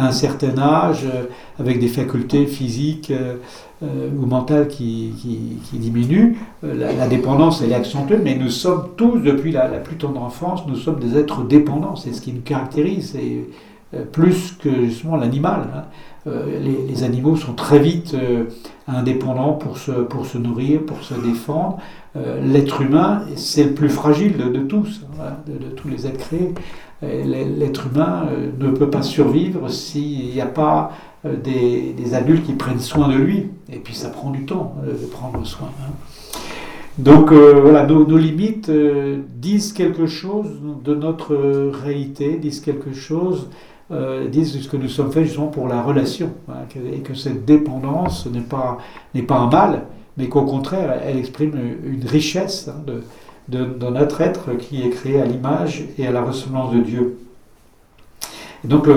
un certain âge, euh, avec des facultés physiques euh, euh, ou mentales qui, qui, diminuent, la, dépendance elle est accentuée, mais nous sommes tous, depuis la, plus tendre enfance, nous sommes des êtres dépendants, c'est ce qui nous caractérise, et plus que justement l'animal. Hein. Les, animaux sont très vite indépendants pour se, pour se nourrir, pour se défendre. L'être humain, c'est le plus fragile de, tous, hein, de, tous les êtres créés. L'être humain euh, ne peut pas survivre s'il n'y a pas euh, des, adultes qui prennent soin de lui. Et puis ça prend du temps euh, de prendre soin. Hein. Donc voilà, nos, limites disent quelque chose de notre réalité, disent quelque chose, disent ce que nous sommes faits justement pour la relation, hein, et que cette dépendance n'est pas, pas un mal, mais qu'au contraire, elle exprime une richesse hein, de, notre être qui est créé à l'image et à la ressemblance de Dieu. donc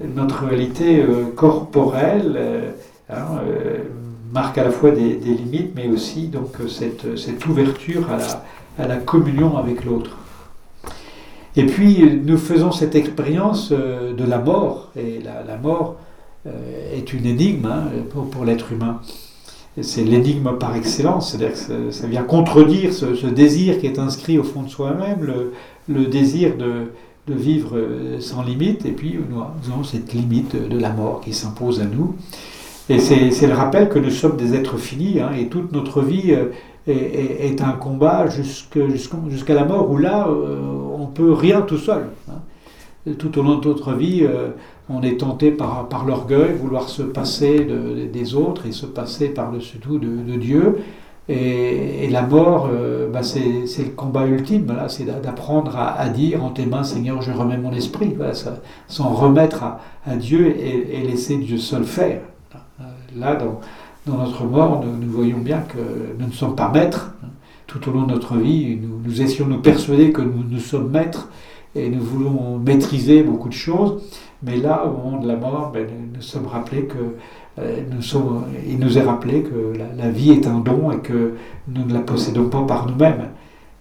notre réalité euh, corporelle euh, hein, euh, marque à la fois des, limites, mais aussi donc cette, cette ouverture à la, à la, communion avec l'autre. Et puis nous faisons cette expérience de la mort, et la, mort est une énigme hein, pour, l'être humain. c'est l'énigme par excellence, c'est-à-dire que ça, vient contredire ce, désir qui est inscrit au fond de soi-même, le, désir de, vivre sans limite, et puis nous avons cette limite de la mort qui s'impose à nous. Et c'est le rappel que nous sommes des êtres finis, hein, et toute notre vie euh, est, un combat jusqu'à la mort, où là, euh, on peut rien tout seul. Hein. Tout au long de notre vie, euh, on est tenté par, l'orgueil, vouloir se passer des autres et se passer par-dessus tout de, Dieu. Et, la mort, bah, c'est le combat ultime, c'est d'apprendre à, dire en tes mains, Seigneur, je remets mon esprit, s'en remettre à, Dieu et, laisser Dieu seul faire. Là, notre mort, nous, voyons bien que nous ne sommes pas maîtres. Tout au long de notre vie, nous, essayons de nous persuader que nous, nous sommes maîtres et nous voulons maîtriser beaucoup de choses. Mais là, au moment de la mort, ben, nous, sommes rappelés que euh, nous sommes, il nous est rappelé que la, vie est un don et que nous ne la possédons pas par nous-mêmes.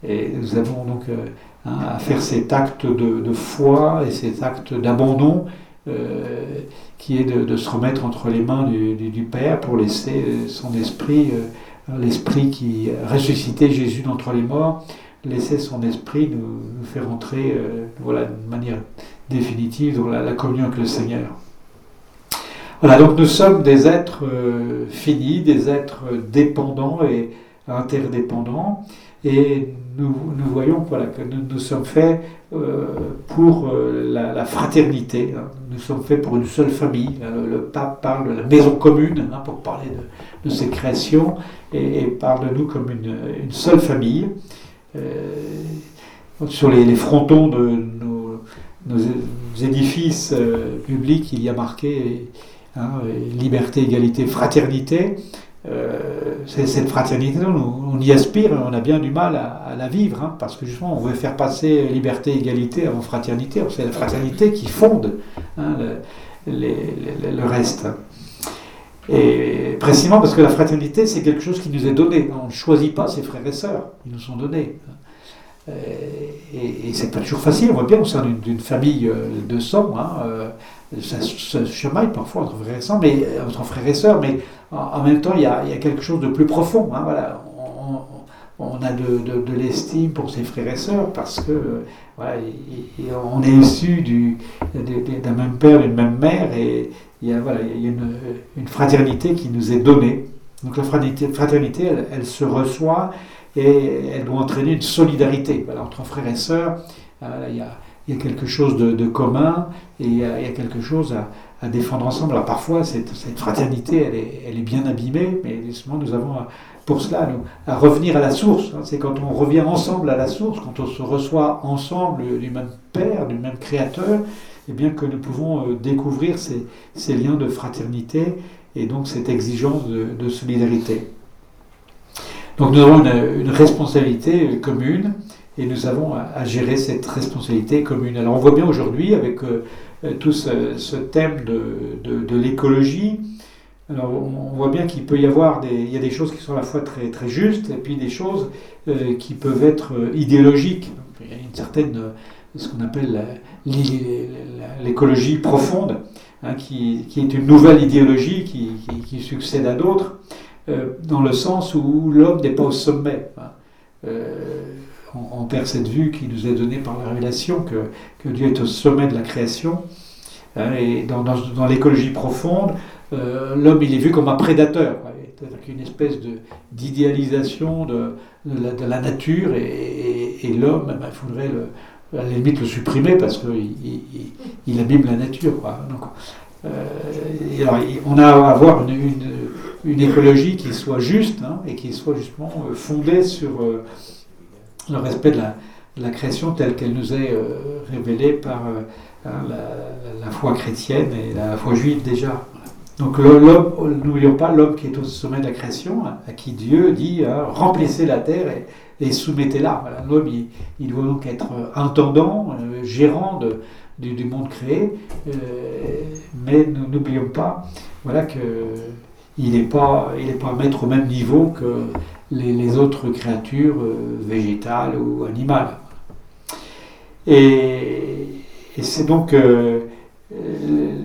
Et nous avons donc euh, hein, à faire cet acte de, foi et cet acte d'abandon euh, qui est de, se remettre entre les mains du, Père pour laisser euh, son esprit, euh, l'esprit qui ressuscitait Jésus d'entre les morts, laisser son esprit nous, faire entrer voilà, de manière définitive dans la, communion avec le Seigneur. Voilà, donc nous sommes des êtres finis, des êtres dépendants et interdépendants, et nous, nous voyons voilà, que nous, nous sommes faits euh, pour euh, la, fraternité. Hein. Nous sommes faits pour une seule famille. Le, pape parle de la maison commune hein, pour parler de, de ses créations et, parle de nous comme une, seule famille. Euh, sur les, frontons de nos, édifices publics, il y a marqué hein, liberté, égalité, fraternité. Euh, cette fraternité, on, y aspire, on a bien du mal à, la vivre, hein, parce que justement, on veut faire passer liberté, égalité avant fraternité. C'est la fraternité qui fonde hein, le, reste. Et précisément parce que la fraternité, c'est quelque chose qui nous est donné. On ne choisit pas ses frères et sœurs, ils nous sont donnés. Euh, et, et c'est pas toujours facile, on voit bien au sein d'une famille euh, de sang, hein, ça, se chamaille parfois entre frères et sœurs, mais, entre frères et sœurs, mais en même temps, il y, a, quelque chose de plus profond. Hein, voilà. On, a de, l'estime pour ses frères et sœurs parce que on est issu d'un même père, d'une même mère, et il y a, voilà, il y a une, fraternité qui nous est donnée. Donc la fraternité, elle, se reçoit et elle doit entraîner une solidarité entre frères et sœurs. a, il, y a, quelque chose de, commun et il y, a, quelque chose à, défendre ensemble. Alors parfois, cette, fraternité, elle est, bien abîmée, mais justement, nous avons pour cela à revenir à la source. Hein. C'est quand on revient ensemble à la source, quand on se reçoit ensemble du même Père, du même Créateur, eh bien que nous pouvons euh, découvrir ces, liens de fraternité et donc cette exigence de, solidarité. Donc nous avons une responsabilité commune et nous avons à, gérer cette responsabilité commune. Alors on voit bien aujourd'hui avec euh, tout ce, thème de, l'écologie. Alors on voit bien qu'il peut y avoir des, il y a des choses qui sont à la fois très, très justes et puis des choses euh, qui peuvent être euh, idéologiques. il y a une certaine, ce qu'on appelle l'écologie profonde, hein, qui, est une nouvelle idéologie qui, succède à d'autres, dans le sens où l'homme n'est pas au sommet. Hein on, perd cette vue qui nous est donnée par la révélation que, Dieu est au sommet de la création. Hein, et dans, l'écologie profonde, euh, l'homme il est vu comme un prédateur, avec une espèce d'idéalisation de, de, la, nature, et, l'homme, il faudrait à la limite le supprimer parce qu'il il, abîme la nature. Donc, euh, on a à avoir une, écologie qui soit juste hein, et qui soit justement euh, fondée sur le respect de la, création telle qu'elle nous est euh, révélée par euh, hein, la, foi chrétienne et la foi juive déjà. Donc l'homme, n'oublions pas l'homme qui est au sommet de la création, à qui Dieu dit hein, remplissez la terre et, soumettez-la. L'homme, il, doit donc être intendant, euh, gérant du, monde créé, mais n'oublions pas voilà, qu'il n'est pas, il pas à mettre au même niveau que les, autres créatures euh, végétales ou animales. Et, c'est donc euh, euh,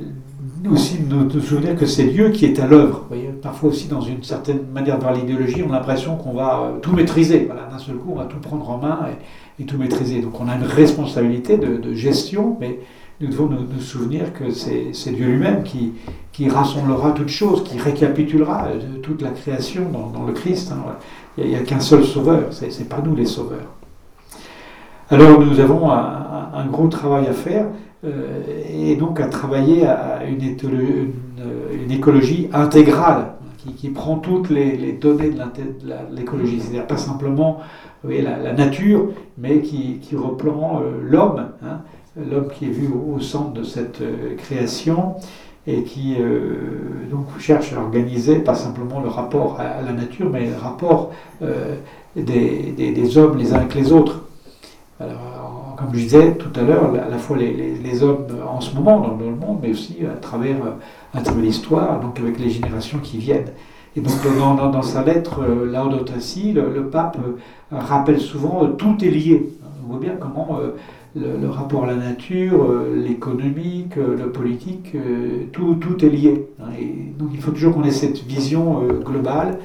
aussi nous, nous souvenir que c'est Dieu qui est à l'œuvre. parfois aussi dans une certaine manière de voir l'idéologie, on a l'impression qu'on va tout maîtriser. Voilà, d'un seul coup, on va tout prendre en main et, tout maîtriser. Donc on a une responsabilité de, gestion, mais nous devons nous, souvenir que c'est Dieu lui-même qui, qui rassemblera toutes choses, qui récapitulera toute la création dans, le Christ. Hein. Il n'y a, qu'un seul sauveur, c'est pas nous les sauveurs. Alors nous avons un, gros travail à faire euh, et donc à travailler à une, une, écologie intégrale qui, prend toutes les, données de l'écologie, c'est-à-dire pas simplement la, nature, mais qui, reprend euh, l'homme, hein, l'homme qui est vu au, centre de cette euh, création et qui donc cherche à organiser pas simplement le rapport à, la nature, mais le rapport des hommes les uns avec les autres. Alors, comme je disais tout à l'heure, à la fois les, hommes en ce moment dans, le monde, mais aussi à travers, à travers l'histoire, donc avec les générations qui viennent. Et donc dans, dans, sa lettre euh, Laudato Si, le, pape euh, rappelle souvent euh, tout est lié. On voit bien comment le, rapport à la nature, l'économique, le politique, tout, tout est lié. Hein. Donc il faut toujours qu'on ait cette vision globale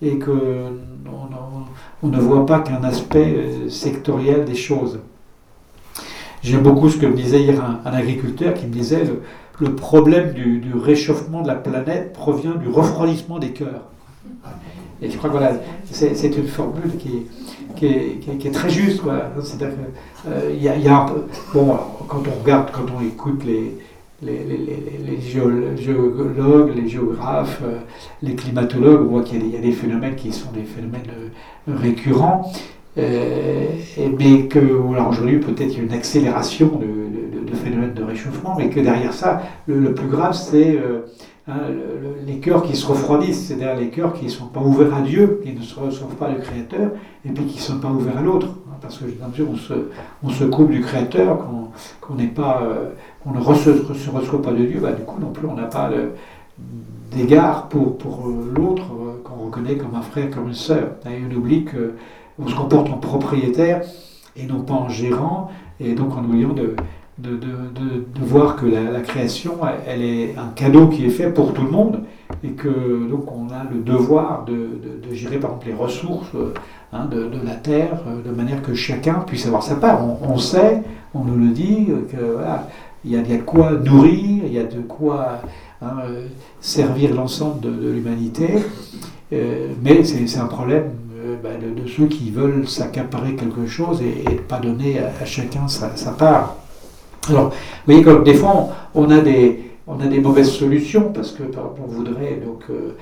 et que on ne voit pas qu'un aspect euh, sectoriel des choses. J'aime beaucoup ce que me disait hier un, agriculteur qui me disait le, le problème du, réchauffement de la planète provient du refroidissement des cœurs. Et je crois que voilà, c'est une formule qui, qui, est, très juste. C'est-à-dire qu'il y, y, a un peu. Bon, quand on regarde, quand on écoute les, les, géologues, les géographes, euh, les climatologues, on voit qu'il y, a des phénomènes qui sont des phénomènes euh, récurrents, euh, mais que aujourd'hui peut-être il y a une accélération de, de, phénomènes de réchauffement, mais que derrière ça, le, plus grave c'est hein, les cœurs qui se refroidissent, c'est-à-dire les cœurs qui ne sont pas ouverts à Dieu, qui ne se reçoivent pas le Créateur, et puis qui ne sont pas ouverts à l'autre, hein, parce que dans mesure on se, on se coupe du Créateur, qu'on on ne se reçoit pas de Dieu, bah, du coup non plus on n'a pas d'égard pour, pour euh, l'autre euh, qu'on reconnaît comme un frère, comme une sœur. Et on oublie qu'on se comporte en propriétaire et non pas en gérant, et donc en oubliant de, de, de, voir que la, création, elle est un cadeau qui est fait pour tout le monde, et que donc on a le devoir de, gérer par exemple les ressources hein, de, la terre, de manière que chacun puisse avoir sa part. On, sait, on nous le dit, que voilà, il y, a, de quoi nourrir, il y a de quoi hein, servir l'ensemble de, l'humanité, euh, mais c'est un problème euh, bah, de, ceux qui veulent s'accaparer quelque chose et ne pas donner à, chacun sa, part. Alors, vous voyez, comme des fois, on, a des, on a des mauvaises solutions, parce que par exemple, on voudrait, donc, euh,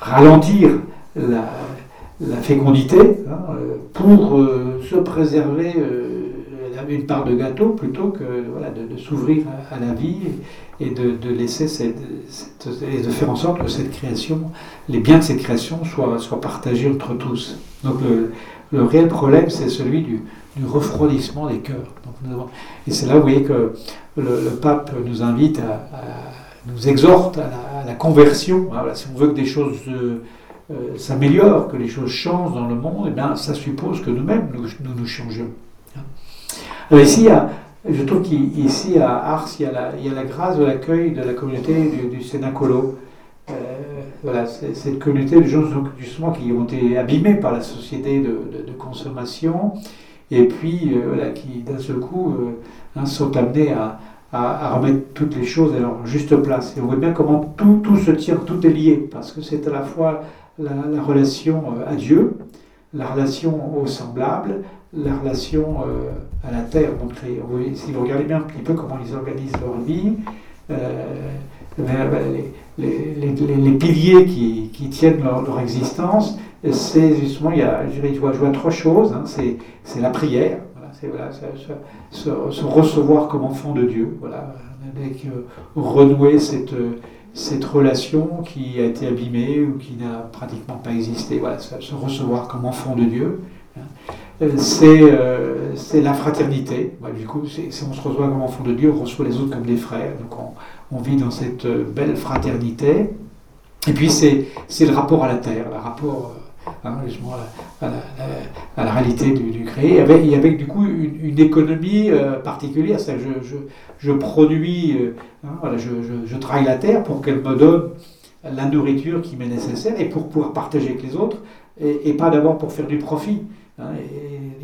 ralentir la, fécondité hein, pour se préserver une part de gâteau plutôt que voilà, de, s'ouvrir à, la vie et, de, laisser cette, et de faire en sorte que cette création, les biens de cette création soient, soient partagés entre tous. Donc le, réel problème, c'est celui du, du, refroidissement des cœurs. et c'est là, vous voyez, que le, pape nous invite nous exhorte à la, conversion. Si on veut que des choses euh, s'améliorent, que les choses changent dans le monde, et eh bien, ça suppose que nous-mêmes, nous, nous, nous changions ici, je trouve qu'ici à Ars, il y, a la, grâce de l'accueil de la communauté du, du Sénacolo. Euh, cette communauté de gens justement qui ont été abîmés par la société de, consommation et puis euh, qui d'un seul coup euh, hein, sont amenés à, remettre toutes les choses à leur juste place. Et on voit bien comment tout, se tient, tout est lié, parce que c'est à la fois la, la relation à Dieu, la relation aux semblables, la relation euh, à la Terre. Donc, si vous regardez bien un petit peu comment ils organisent leur vie, euh, les, piliers qui, tiennent leur, existence, c'est justement, il y a, je, vois, trois choses. Hein. c'est la prière, c'est voilà, se, recevoir comme enfant de Dieu, voilà, avec, euh, renouer cette, cette relation qui a été abîmée ou qui n'a pratiquement pas existé, voilà, se recevoir comme enfant de Dieu. Hein. Euh, c'est la fraternité. du coup, si on se reçoit comme enfant de Dieu, on reçoit les autres comme des frères. Donc on, vit dans cette euh, belle fraternité. Et puis c'est le rapport à la terre, le rapport hein, justement à la, réalité du, créé, avec, et avec du coup une, économie euh, particulière. je, je, je, produis, euh, hein, voilà, je, je, travaille la terre pour qu'elle me donne la nourriture qui m'est nécessaire et pour pouvoir partager avec les autres, et, pas d'abord pour faire du profit. Hein,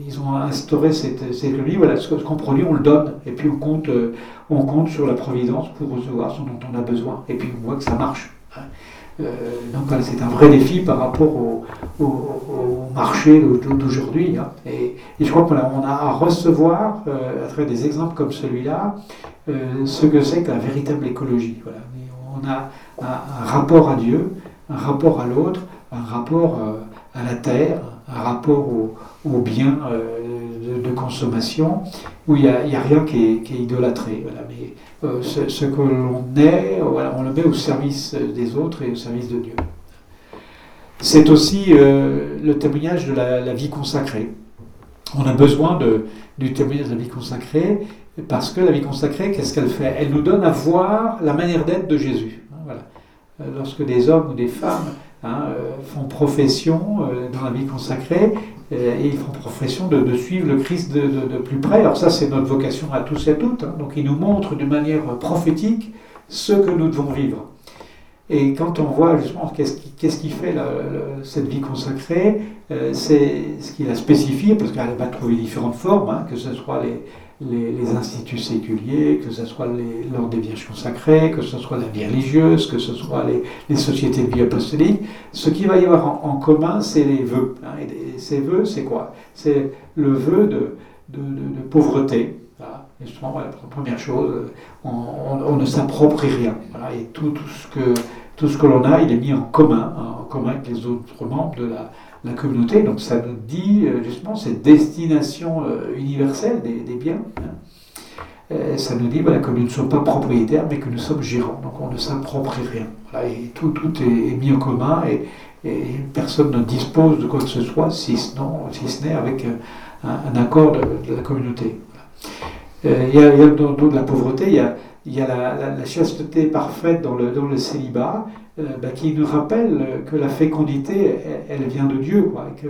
ils ont instauré cette, cette économie, voilà, ce qu'on produit, on le donne, et puis on compte, euh, on compte sur la providence pour recevoir ce dont on a besoin, et puis on voit que ça marche. Euh, donc c'est un vrai défi par rapport au, marché d'aujourd'hui. Hein. Et, je crois qu'on a, on a à recevoir, euh, à travers des exemples comme celui-là, euh, ce que c'est que la véritable écologie. Voilà. On a un, rapport à Dieu, un rapport à l'autre, un rapport à la terre, un rapport au, au bien de, consommation, où il n'y a, rien qui est, idolâtré. Mais euh, ce, que l'on est, voilà, on le met au service des autres et au service de Dieu. C'est aussi euh, le témoignage de la, vie consacrée. On a besoin de, du témoignage de la vie consacrée parce que la vie consacrée, qu'est-ce qu'elle fait? Elle nous donne à voir la manière d'être de Jésus. Voilà. Euh, lorsque des hommes ou des femmes hein, font profession dans la vie consacrée, et ils font profession de, suivre le Christ de, plus près. Alors ça, c'est notre vocation à tous et à toutes. Hein. Donc il nous montre de manière prophétique ce que nous devons vivre. Et quand on voit justement qu'est-ce qui, fait cette vie consacrée, euh, c'est ce qu'il a spécifié, parce qu'elle va trouver différentes formes, hein, que ce soit les, les, instituts séculiers, que ce soit l'ordre des vierges consacrées, que ce soit la vie religieuse, que ce soit les, sociétés de vie apostolique. Ce qu'il va y avoir en, commun, c'est les vœux. Hein. et ces vœux, c'est quoi? C'est le vœu de, de, pauvreté. Et justement, première chose, on, ne s'approprie rien. et tout, tout, ce que, que l'on a, il est mis en commun, hein, en commun avec les autres membres de la, la communauté. Donc ça nous dit euh, justement cette destination euh, universelle des, biens. Hein. Euh, ça nous dit que nous ne sommes pas propriétaires, mais que nous sommes gérants. Donc on ne s'approprie rien. tout, tout est, mis en commun et, personne ne dispose de quoi que ce soit, si ce, n'est avec un, accord de, la communauté. Il y, a, dans, de la pauvreté, il y a, y a la, chasteté parfaite dans le, célibat, bah, qui nous rappelle que la fécondité, elle, vient de Dieu, que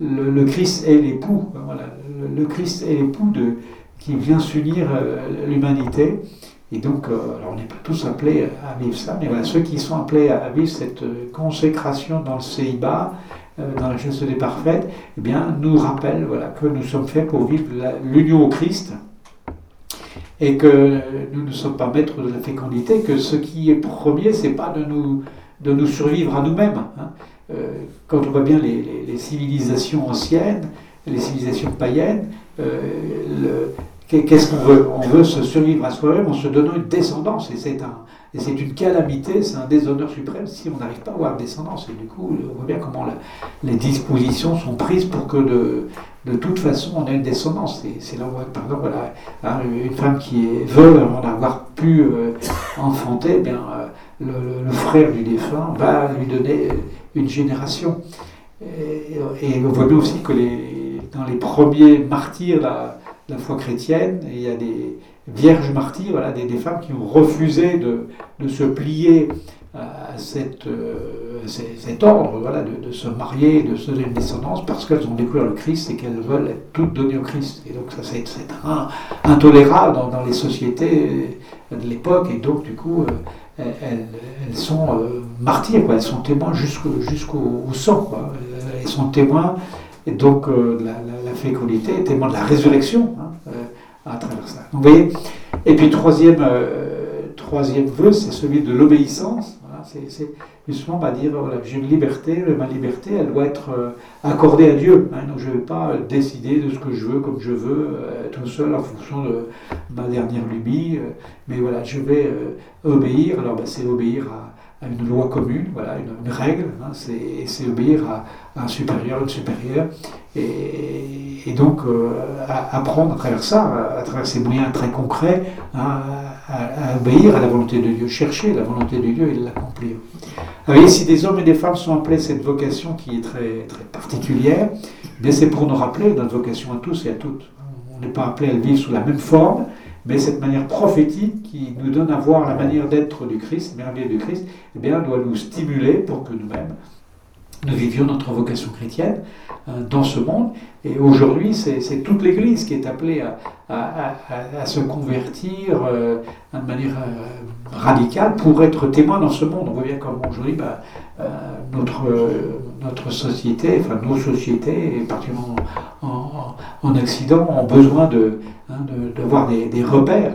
le, Christ est l'époux, voilà, le, Christ est l'époux de, qui vient s'unir euh, l'humanité. Et donc, euh, alors on n'est pas tous appelés à vivre ça, mais ceux qui sont appelés à vivre cette consécration dans le célibat, dans la chasteté parfaite, eh bien, nous rappellent voilà, que nous sommes faits pour vivre l'union au Christ, et que nous ne sommes pas maîtres de la fécondité, que ce qui est premier, c'est pas de nous, de nous survivre à nous-mêmes. Hein. Euh, quand on voit bien les, civilisations anciennes, les civilisations païennes, euh, qu'est-ce qu'on veut? On veut se survivre à soi-même en se donnant une descendance, et c'est un, et c'est une calamité, c'est un déshonneur suprême si on n'arrive pas à avoir descendance. Et du coup, on voit bien comment les dispositions sont prises pour que de, de toute façon on ait une descendance. C'est là où, par exemple, voilà, hein, une femme qui est veuve avant d'avoir pu euh, enfanter, eh bien, euh, le, frère du défunt va lui donner une génération. Et, on voit bien aussi que dans les premiers martyrs la, la foi chrétienne, il y a des vierges martyrs, voilà, des, femmes qui ont refusé de, se plier à cette, euh, cet ordre voilà, de, se marier, de se donner une descendance, parce qu'elles ont découvert le Christ et qu'elles veulent être toutes données au Christ. Et donc ça c'est intolérable dans, les sociétés de l'époque, et donc du coup euh, elles, sont euh, martyrs, quoi. elles sont témoins jusqu'au jusqu'au sang, quoi. elles sont témoins et donc la, la, fécondité, témoins de la résurrection. Hein, à travers ça. vous voyez Et puis troisième, euh, troisième vœu, c'est celui de l'obéissance. c'est justement bah, dire voilà, j'ai une liberté, ma liberté, elle doit être euh, accordée à Dieu. Hein, donc je ne vais pas décider de ce que je veux comme je veux, euh, tout seul en fonction de ma dernière lubie. mais voilà, je vais obéir. Alors bah, c'est obéir à, une loi commune, voilà, une, règle, hein, c'est obéir à, un supérieur, une supérieure. Et, et donc euh, apprendre à travers ça, à, travers ces moyens très concrets, à, obéir à la volonté de Dieu, chercher la volonté de Dieu et l'accomplir. Vous voyez, si des hommes et des femmes sont appelés à cette vocation qui est très, très particulière, eh c'est pour nous rappeler notre vocation à tous et à toutes. On n'est pas appelé à vivre sous la même forme, mais cette manière prophétique qui nous donne à voir la manière d'être du Christ, merveille du Christ, eh bien, doit nous stimuler pour que nous-mêmes, nous vivions notre vocation chrétienne dans ce monde. Et aujourd'hui, c'est toute l'Église qui est appelée à, se convertir de manière radicale pour être témoin dans ce monde. On voit bien comme aujourd'hui, bah, notre, société, enfin nos sociétés, et particulièrement en, en, Occident, ont besoin de, hein, d'avoir des, repères.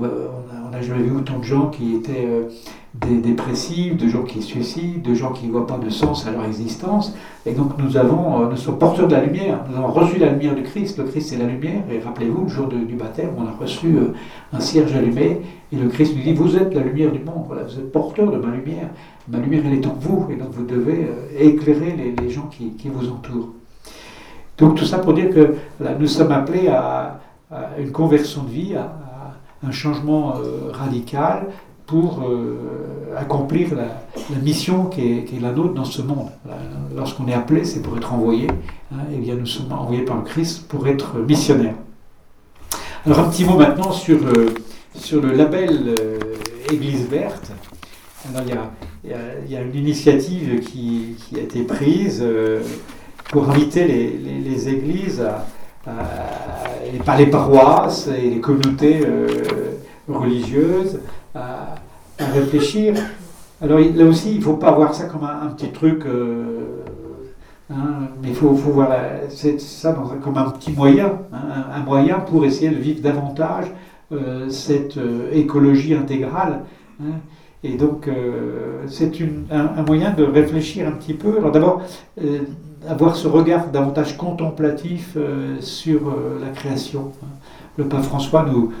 On n'a jamais vu autant de gens qui étaient euh, des dépressifs, de gens qui se suicident, de gens qui ne voient pas de sens à leur existence. Et donc nous, avons, euh, nous sommes porteurs de la lumière. Nous avons reçu la lumière du Christ. Le Christ c'est la lumière. Et rappelez-vous, le jour du baptême, on a reçu euh, un cierge allumé. Et le Christ nous dit, vous êtes la lumière du monde. Voilà, vous êtes porteur de ma lumière. Ma lumière, elle est en vous. Et donc vous devez éclairer les, gens qui, vous entourent. Donc tout ça pour dire que nous sommes appelés à, une conversion de vie, à, un changement euh, radical pour euh, accomplir la, mission qui est, la nôtre dans ce monde. Lorsqu'on est appelé, c'est pour être envoyé. Hein, et bien nous sommes envoyés par le Christ pour être missionnaires. Alors un petit mot maintenant sur, euh, sur le label Église verte. Il, y a, une initiative qui, a été prise pour inviter les, églises, par les paroisses et les communautés religieuses à, réfléchir. Alors là aussi, il ne faut pas voir ça comme un, petit truc, euh, hein, mais il faut, voir ça comme un petit moyen, hein, un, moyen pour essayer de vivre davantage euh, cette euh, écologie intégrale. Hein. Et donc, c'est un, moyen de réfléchir un petit peu. Alors d'abord, avoir ce regard davantage contemplatif sur la création. Le pape François nous,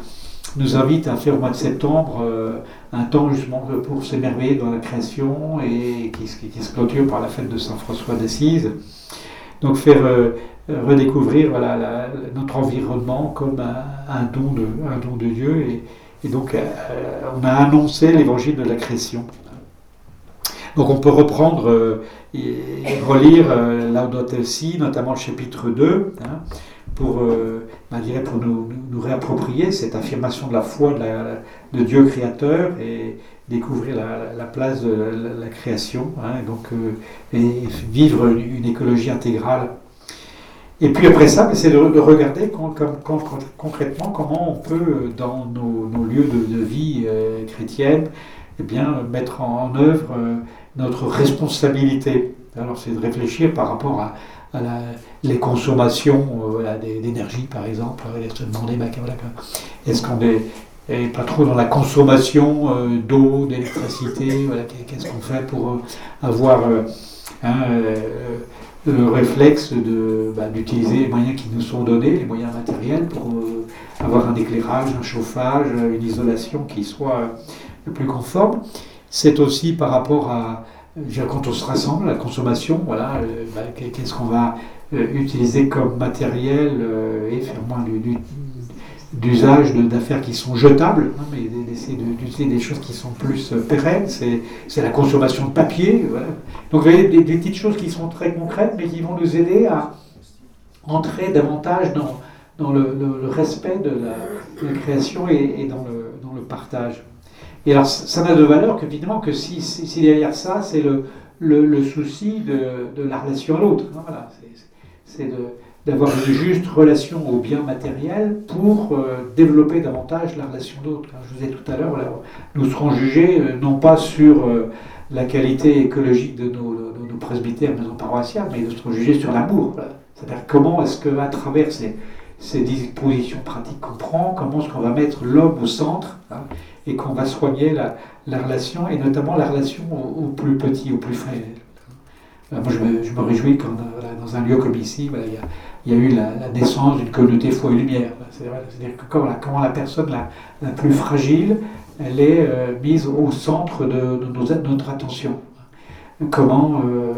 nous invite à faire au mois de septembre euh, un temps justement pour s'émerveiller dans la création et qui, se clôture par la fête de Saint François d'Assise. Donc faire euh, redécouvrir voilà, notre environnement comme un, don, de, un don de Dieu. Et, donc euh, on a annoncé l'évangile de la création. Donc on peut reprendre et relire Laudato Si, notamment le chapitre 2 pour, euh, bah, pour nous, réapproprier cette affirmation de la foi de, Dieu créateur et découvrir la, place de la, création, hein, donc, euh, et vivre une, écologie intégrale. Et puis après ça, c'est de, regarder concrètement comment on peut, dans nos, lieux de, vie euh, chrétienne, eh bien, mettre en, œuvre notre responsabilité. Alors c'est de réfléchir par rapport à, les consommations euh, d'énergie, par exemple, et se demander est-ce qu'on est, pas trop dans la consommation euh, d'eau, d'électricité, qu'est-ce qu'on fait pour euh, avoir hein, le réflexe bah, d'utiliser les moyens qui nous sont donnés, les moyens matériels, pour avoir un éclairage, un chauffage, une isolation qui soit le plus conforme. C'est aussi par rapport à quand on se rassemble, la consommation, voilà, euh, bah, qu'est-ce qu'on va euh, utiliser comme matériel euh, et faire moins d'usage d'affaires qui sont jetables, hein, mais d'essayer d'utiliser des choses qui sont plus pérennes, c'est la consommation de papier. Donc vous voyez des, petites choses qui sont très concrètes, mais qui vont nous aider à entrer davantage dans, le, respect de la, création et, dans le partage. Et alors, ça n'a de valeur que si, si, derrière ça, c'est le, souci de, la relation à l'autre. Hein, c'est d'avoir une juste relation au bien matériel pour euh, développer davantage la relation d'autre. Je vous ai tout à l'heure, nous serons jugés euh, non pas sur euh, la qualité écologique de nos, de nos presbytères, maisons paroissiales, mais nous serons jugés sur l'amour. C'est-à-dire comment est-ce qu'à travers ces, ces dispositions pratiques qu'on prend, comment est-ce qu'on va mettre l'homme au centre hein, et qu'on va soigner la, relation, et notamment la relation au, plus petit, au plus faible. Euh, moi, je me, réjouis quand, dans un lieu comme ici, il y, a eu la, naissance d'une communauté foi et lumière. C'est-à-dire que comment la, personne la, plus fragile, elle est euh, mise au centre de, notre attention. Comment, euh,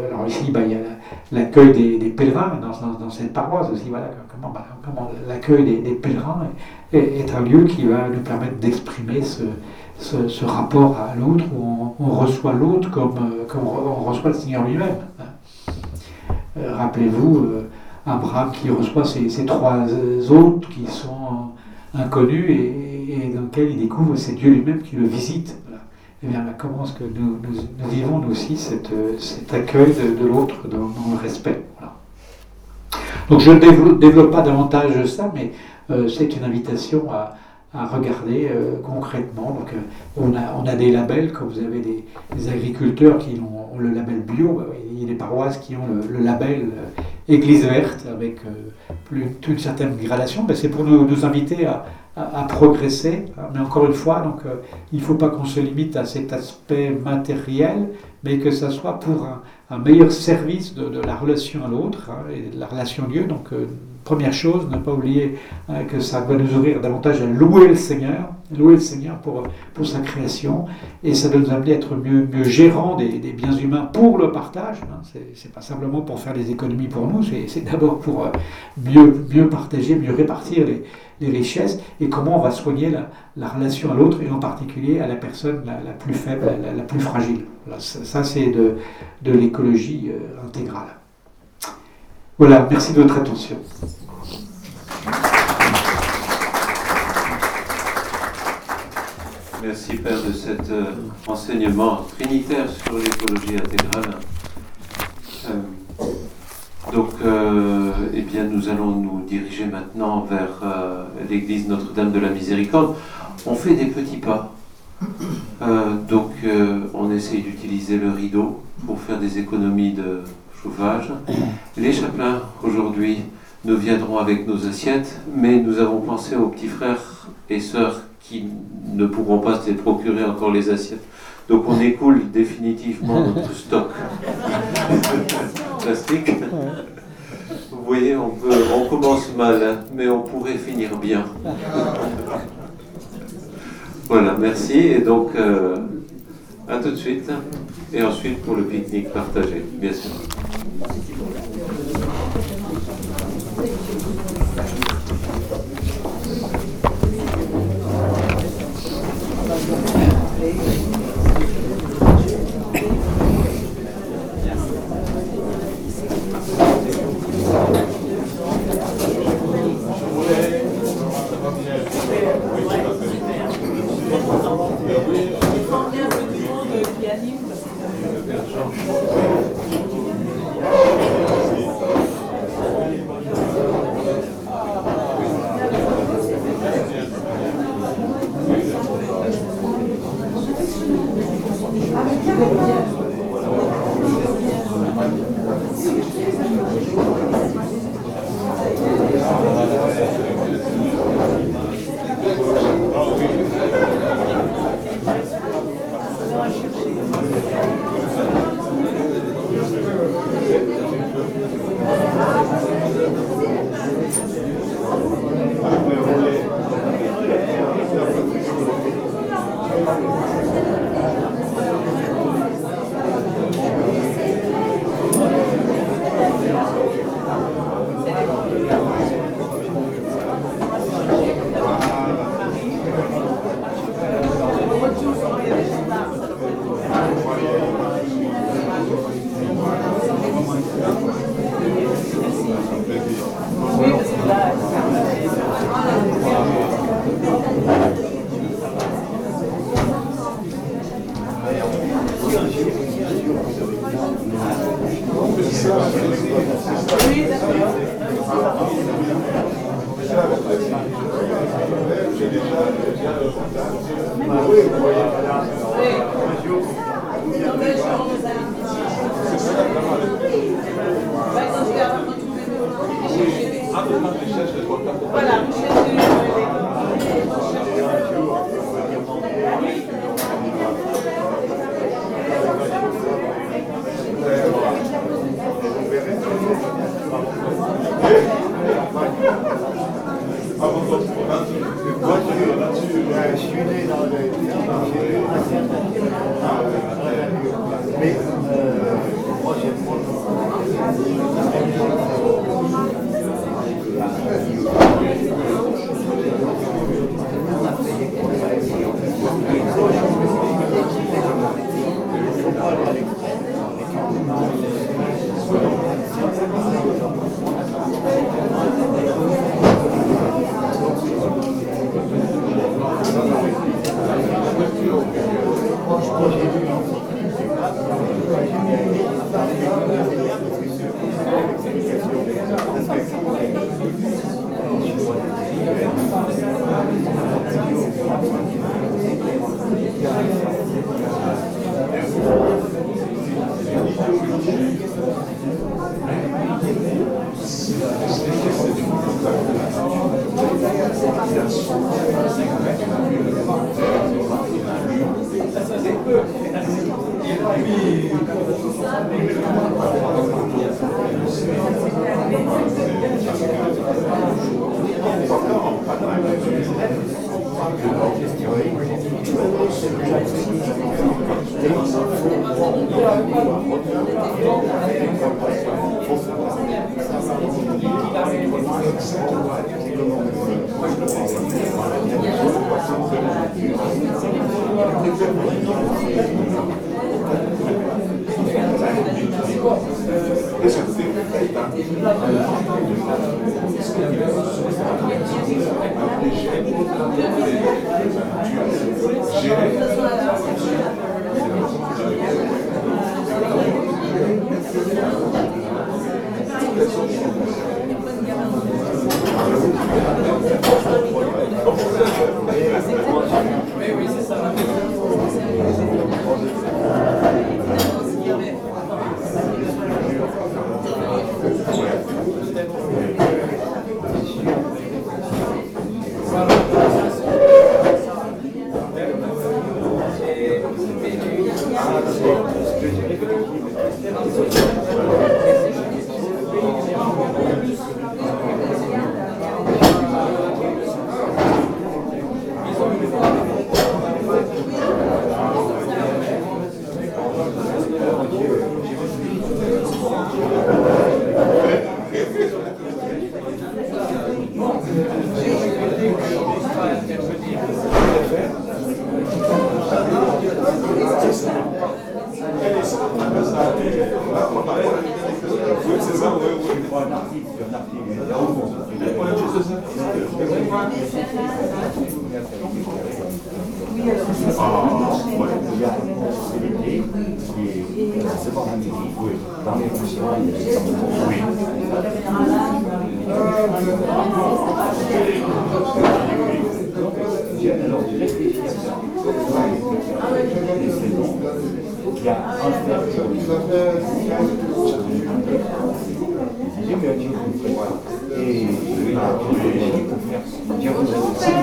l'accueil des, pèlerins dans, cette paroisse aussi, voilà, comment, l'accueil des, pèlerins est, un lieu qui va nous permettre d'exprimer ce, rapport à l'autre, où on, reçoit l'autre comme, euh, on reçoit le Seigneur lui-même. Hein. Euh, rappelez-vous, euh, Abraham qui reçoit ces, trois autres qui sont inconnus et, dans lesquels il découvre c'est Dieu lui-même qui le visite. Eh bien, comment est-ce que nous, vivons nous aussi cet accueil de, l'autre dans, le respect Donc je ne développe, pas davantage ça, mais euh, c'est une invitation à, regarder euh, concrètement. Donc, euh, on, a, des labels, comme vous avez des, agriculteurs qui ont, le label bio, bah il y a des paroisses qui ont le, label Église verte avec plus, une certaine gradation. Ben, c'est pour nous inviter à, à, progresser. Mais encore une fois, donc, euh, il ne faut pas qu'on se limite à cet aspect matériel, mais que ça soit pour un, meilleur service de, la relation à l'autre hein, et de la relation à Dieu. Donc, euh, première chose, ne pas oublier hein, que ça va nous ouvrir davantage à louer le Seigneur, louer le Seigneur pour, pour sa création, et ça doit nous amener à être mieux, mieux gérant des, biens humains pour le partage. Hein. C'est pas simplement pour faire des économies pour nous, c'est d'abord pour euh, mieux, mieux partager, mieux répartir les, les richesses et comment on va soigner la, relation à l'autre et en particulier à la personne la, plus faible, la, plus fragile. ça, c'est de, de l'écologie euh, intégrale. Voilà, merci de votre attention. Merci Père de cet euh, enseignement trinitaire sur l'écologie intégrale. Euh, donc, euh, eh bien, nous allons nous diriger maintenant vers euh, l'église Notre-Dame de la Miséricorde. On fait des petits pas. Euh, donc, on essaye d'utiliser le rideau pour faire des économies de chauffage. Les chapelains, aujourd'hui, nous viendrons avec nos assiettes, mais nous avons pensé aux petits frères et sœurs qui ne pourront pas se procurer encore les assiettes. Donc on écoule définitivement notre stock Vous voyez, on commence mal, hein, mais on pourrait finir bien. Voilà, merci. Et donc, euh, à tout de suite. Et ensuite pour le pique-nique partagé, bien sûr. Thank you.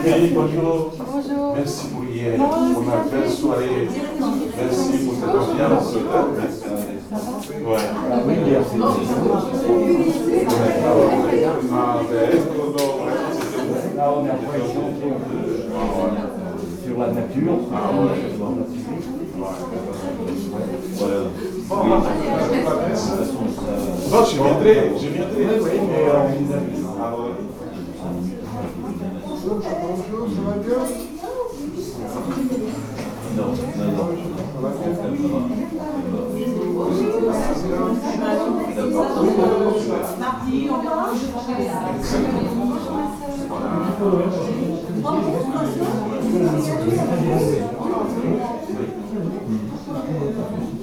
Bonjour. Merci pour hier, pour la belle soirée. Merci pour cette ambiance. Sur la nature. Je viendrai, je viendrai. Bonjour, ça va bien Non, non, non. Mardi, on. Je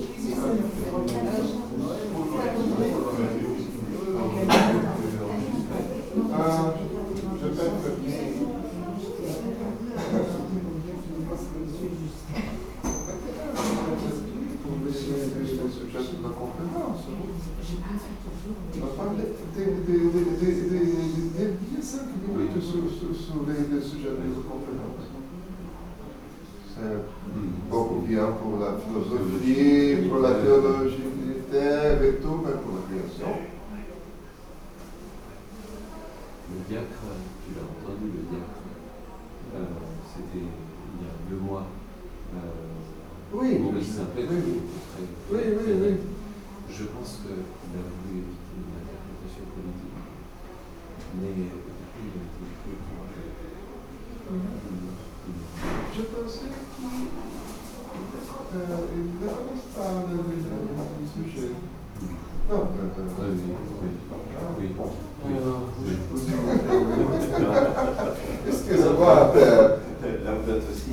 aussi,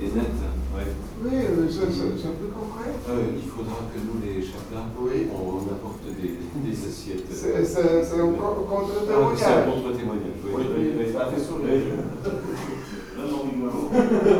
les nets. Ouais. Oui, euh, ça, ça, ça peut comprendre. Ah il faudra que nous, les chapelains, on, apporte des, assiettes. C'est un contre-témoignage. Ah, c'est un contre-témoignage,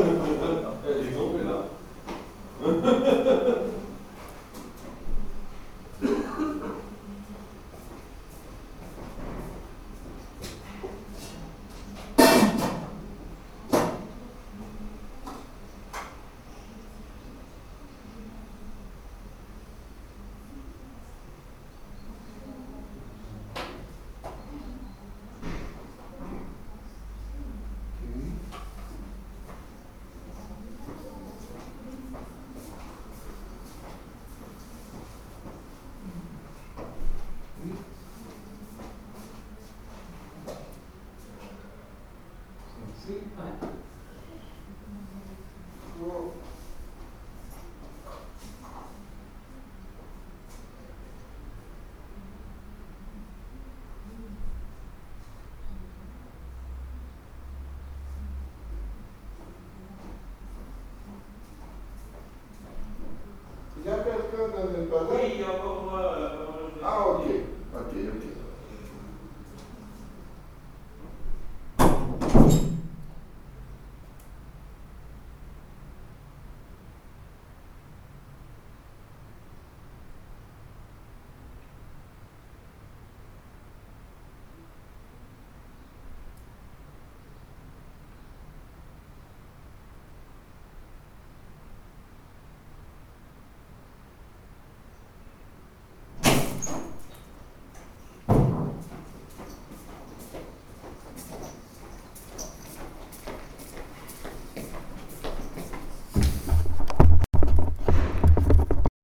y yo como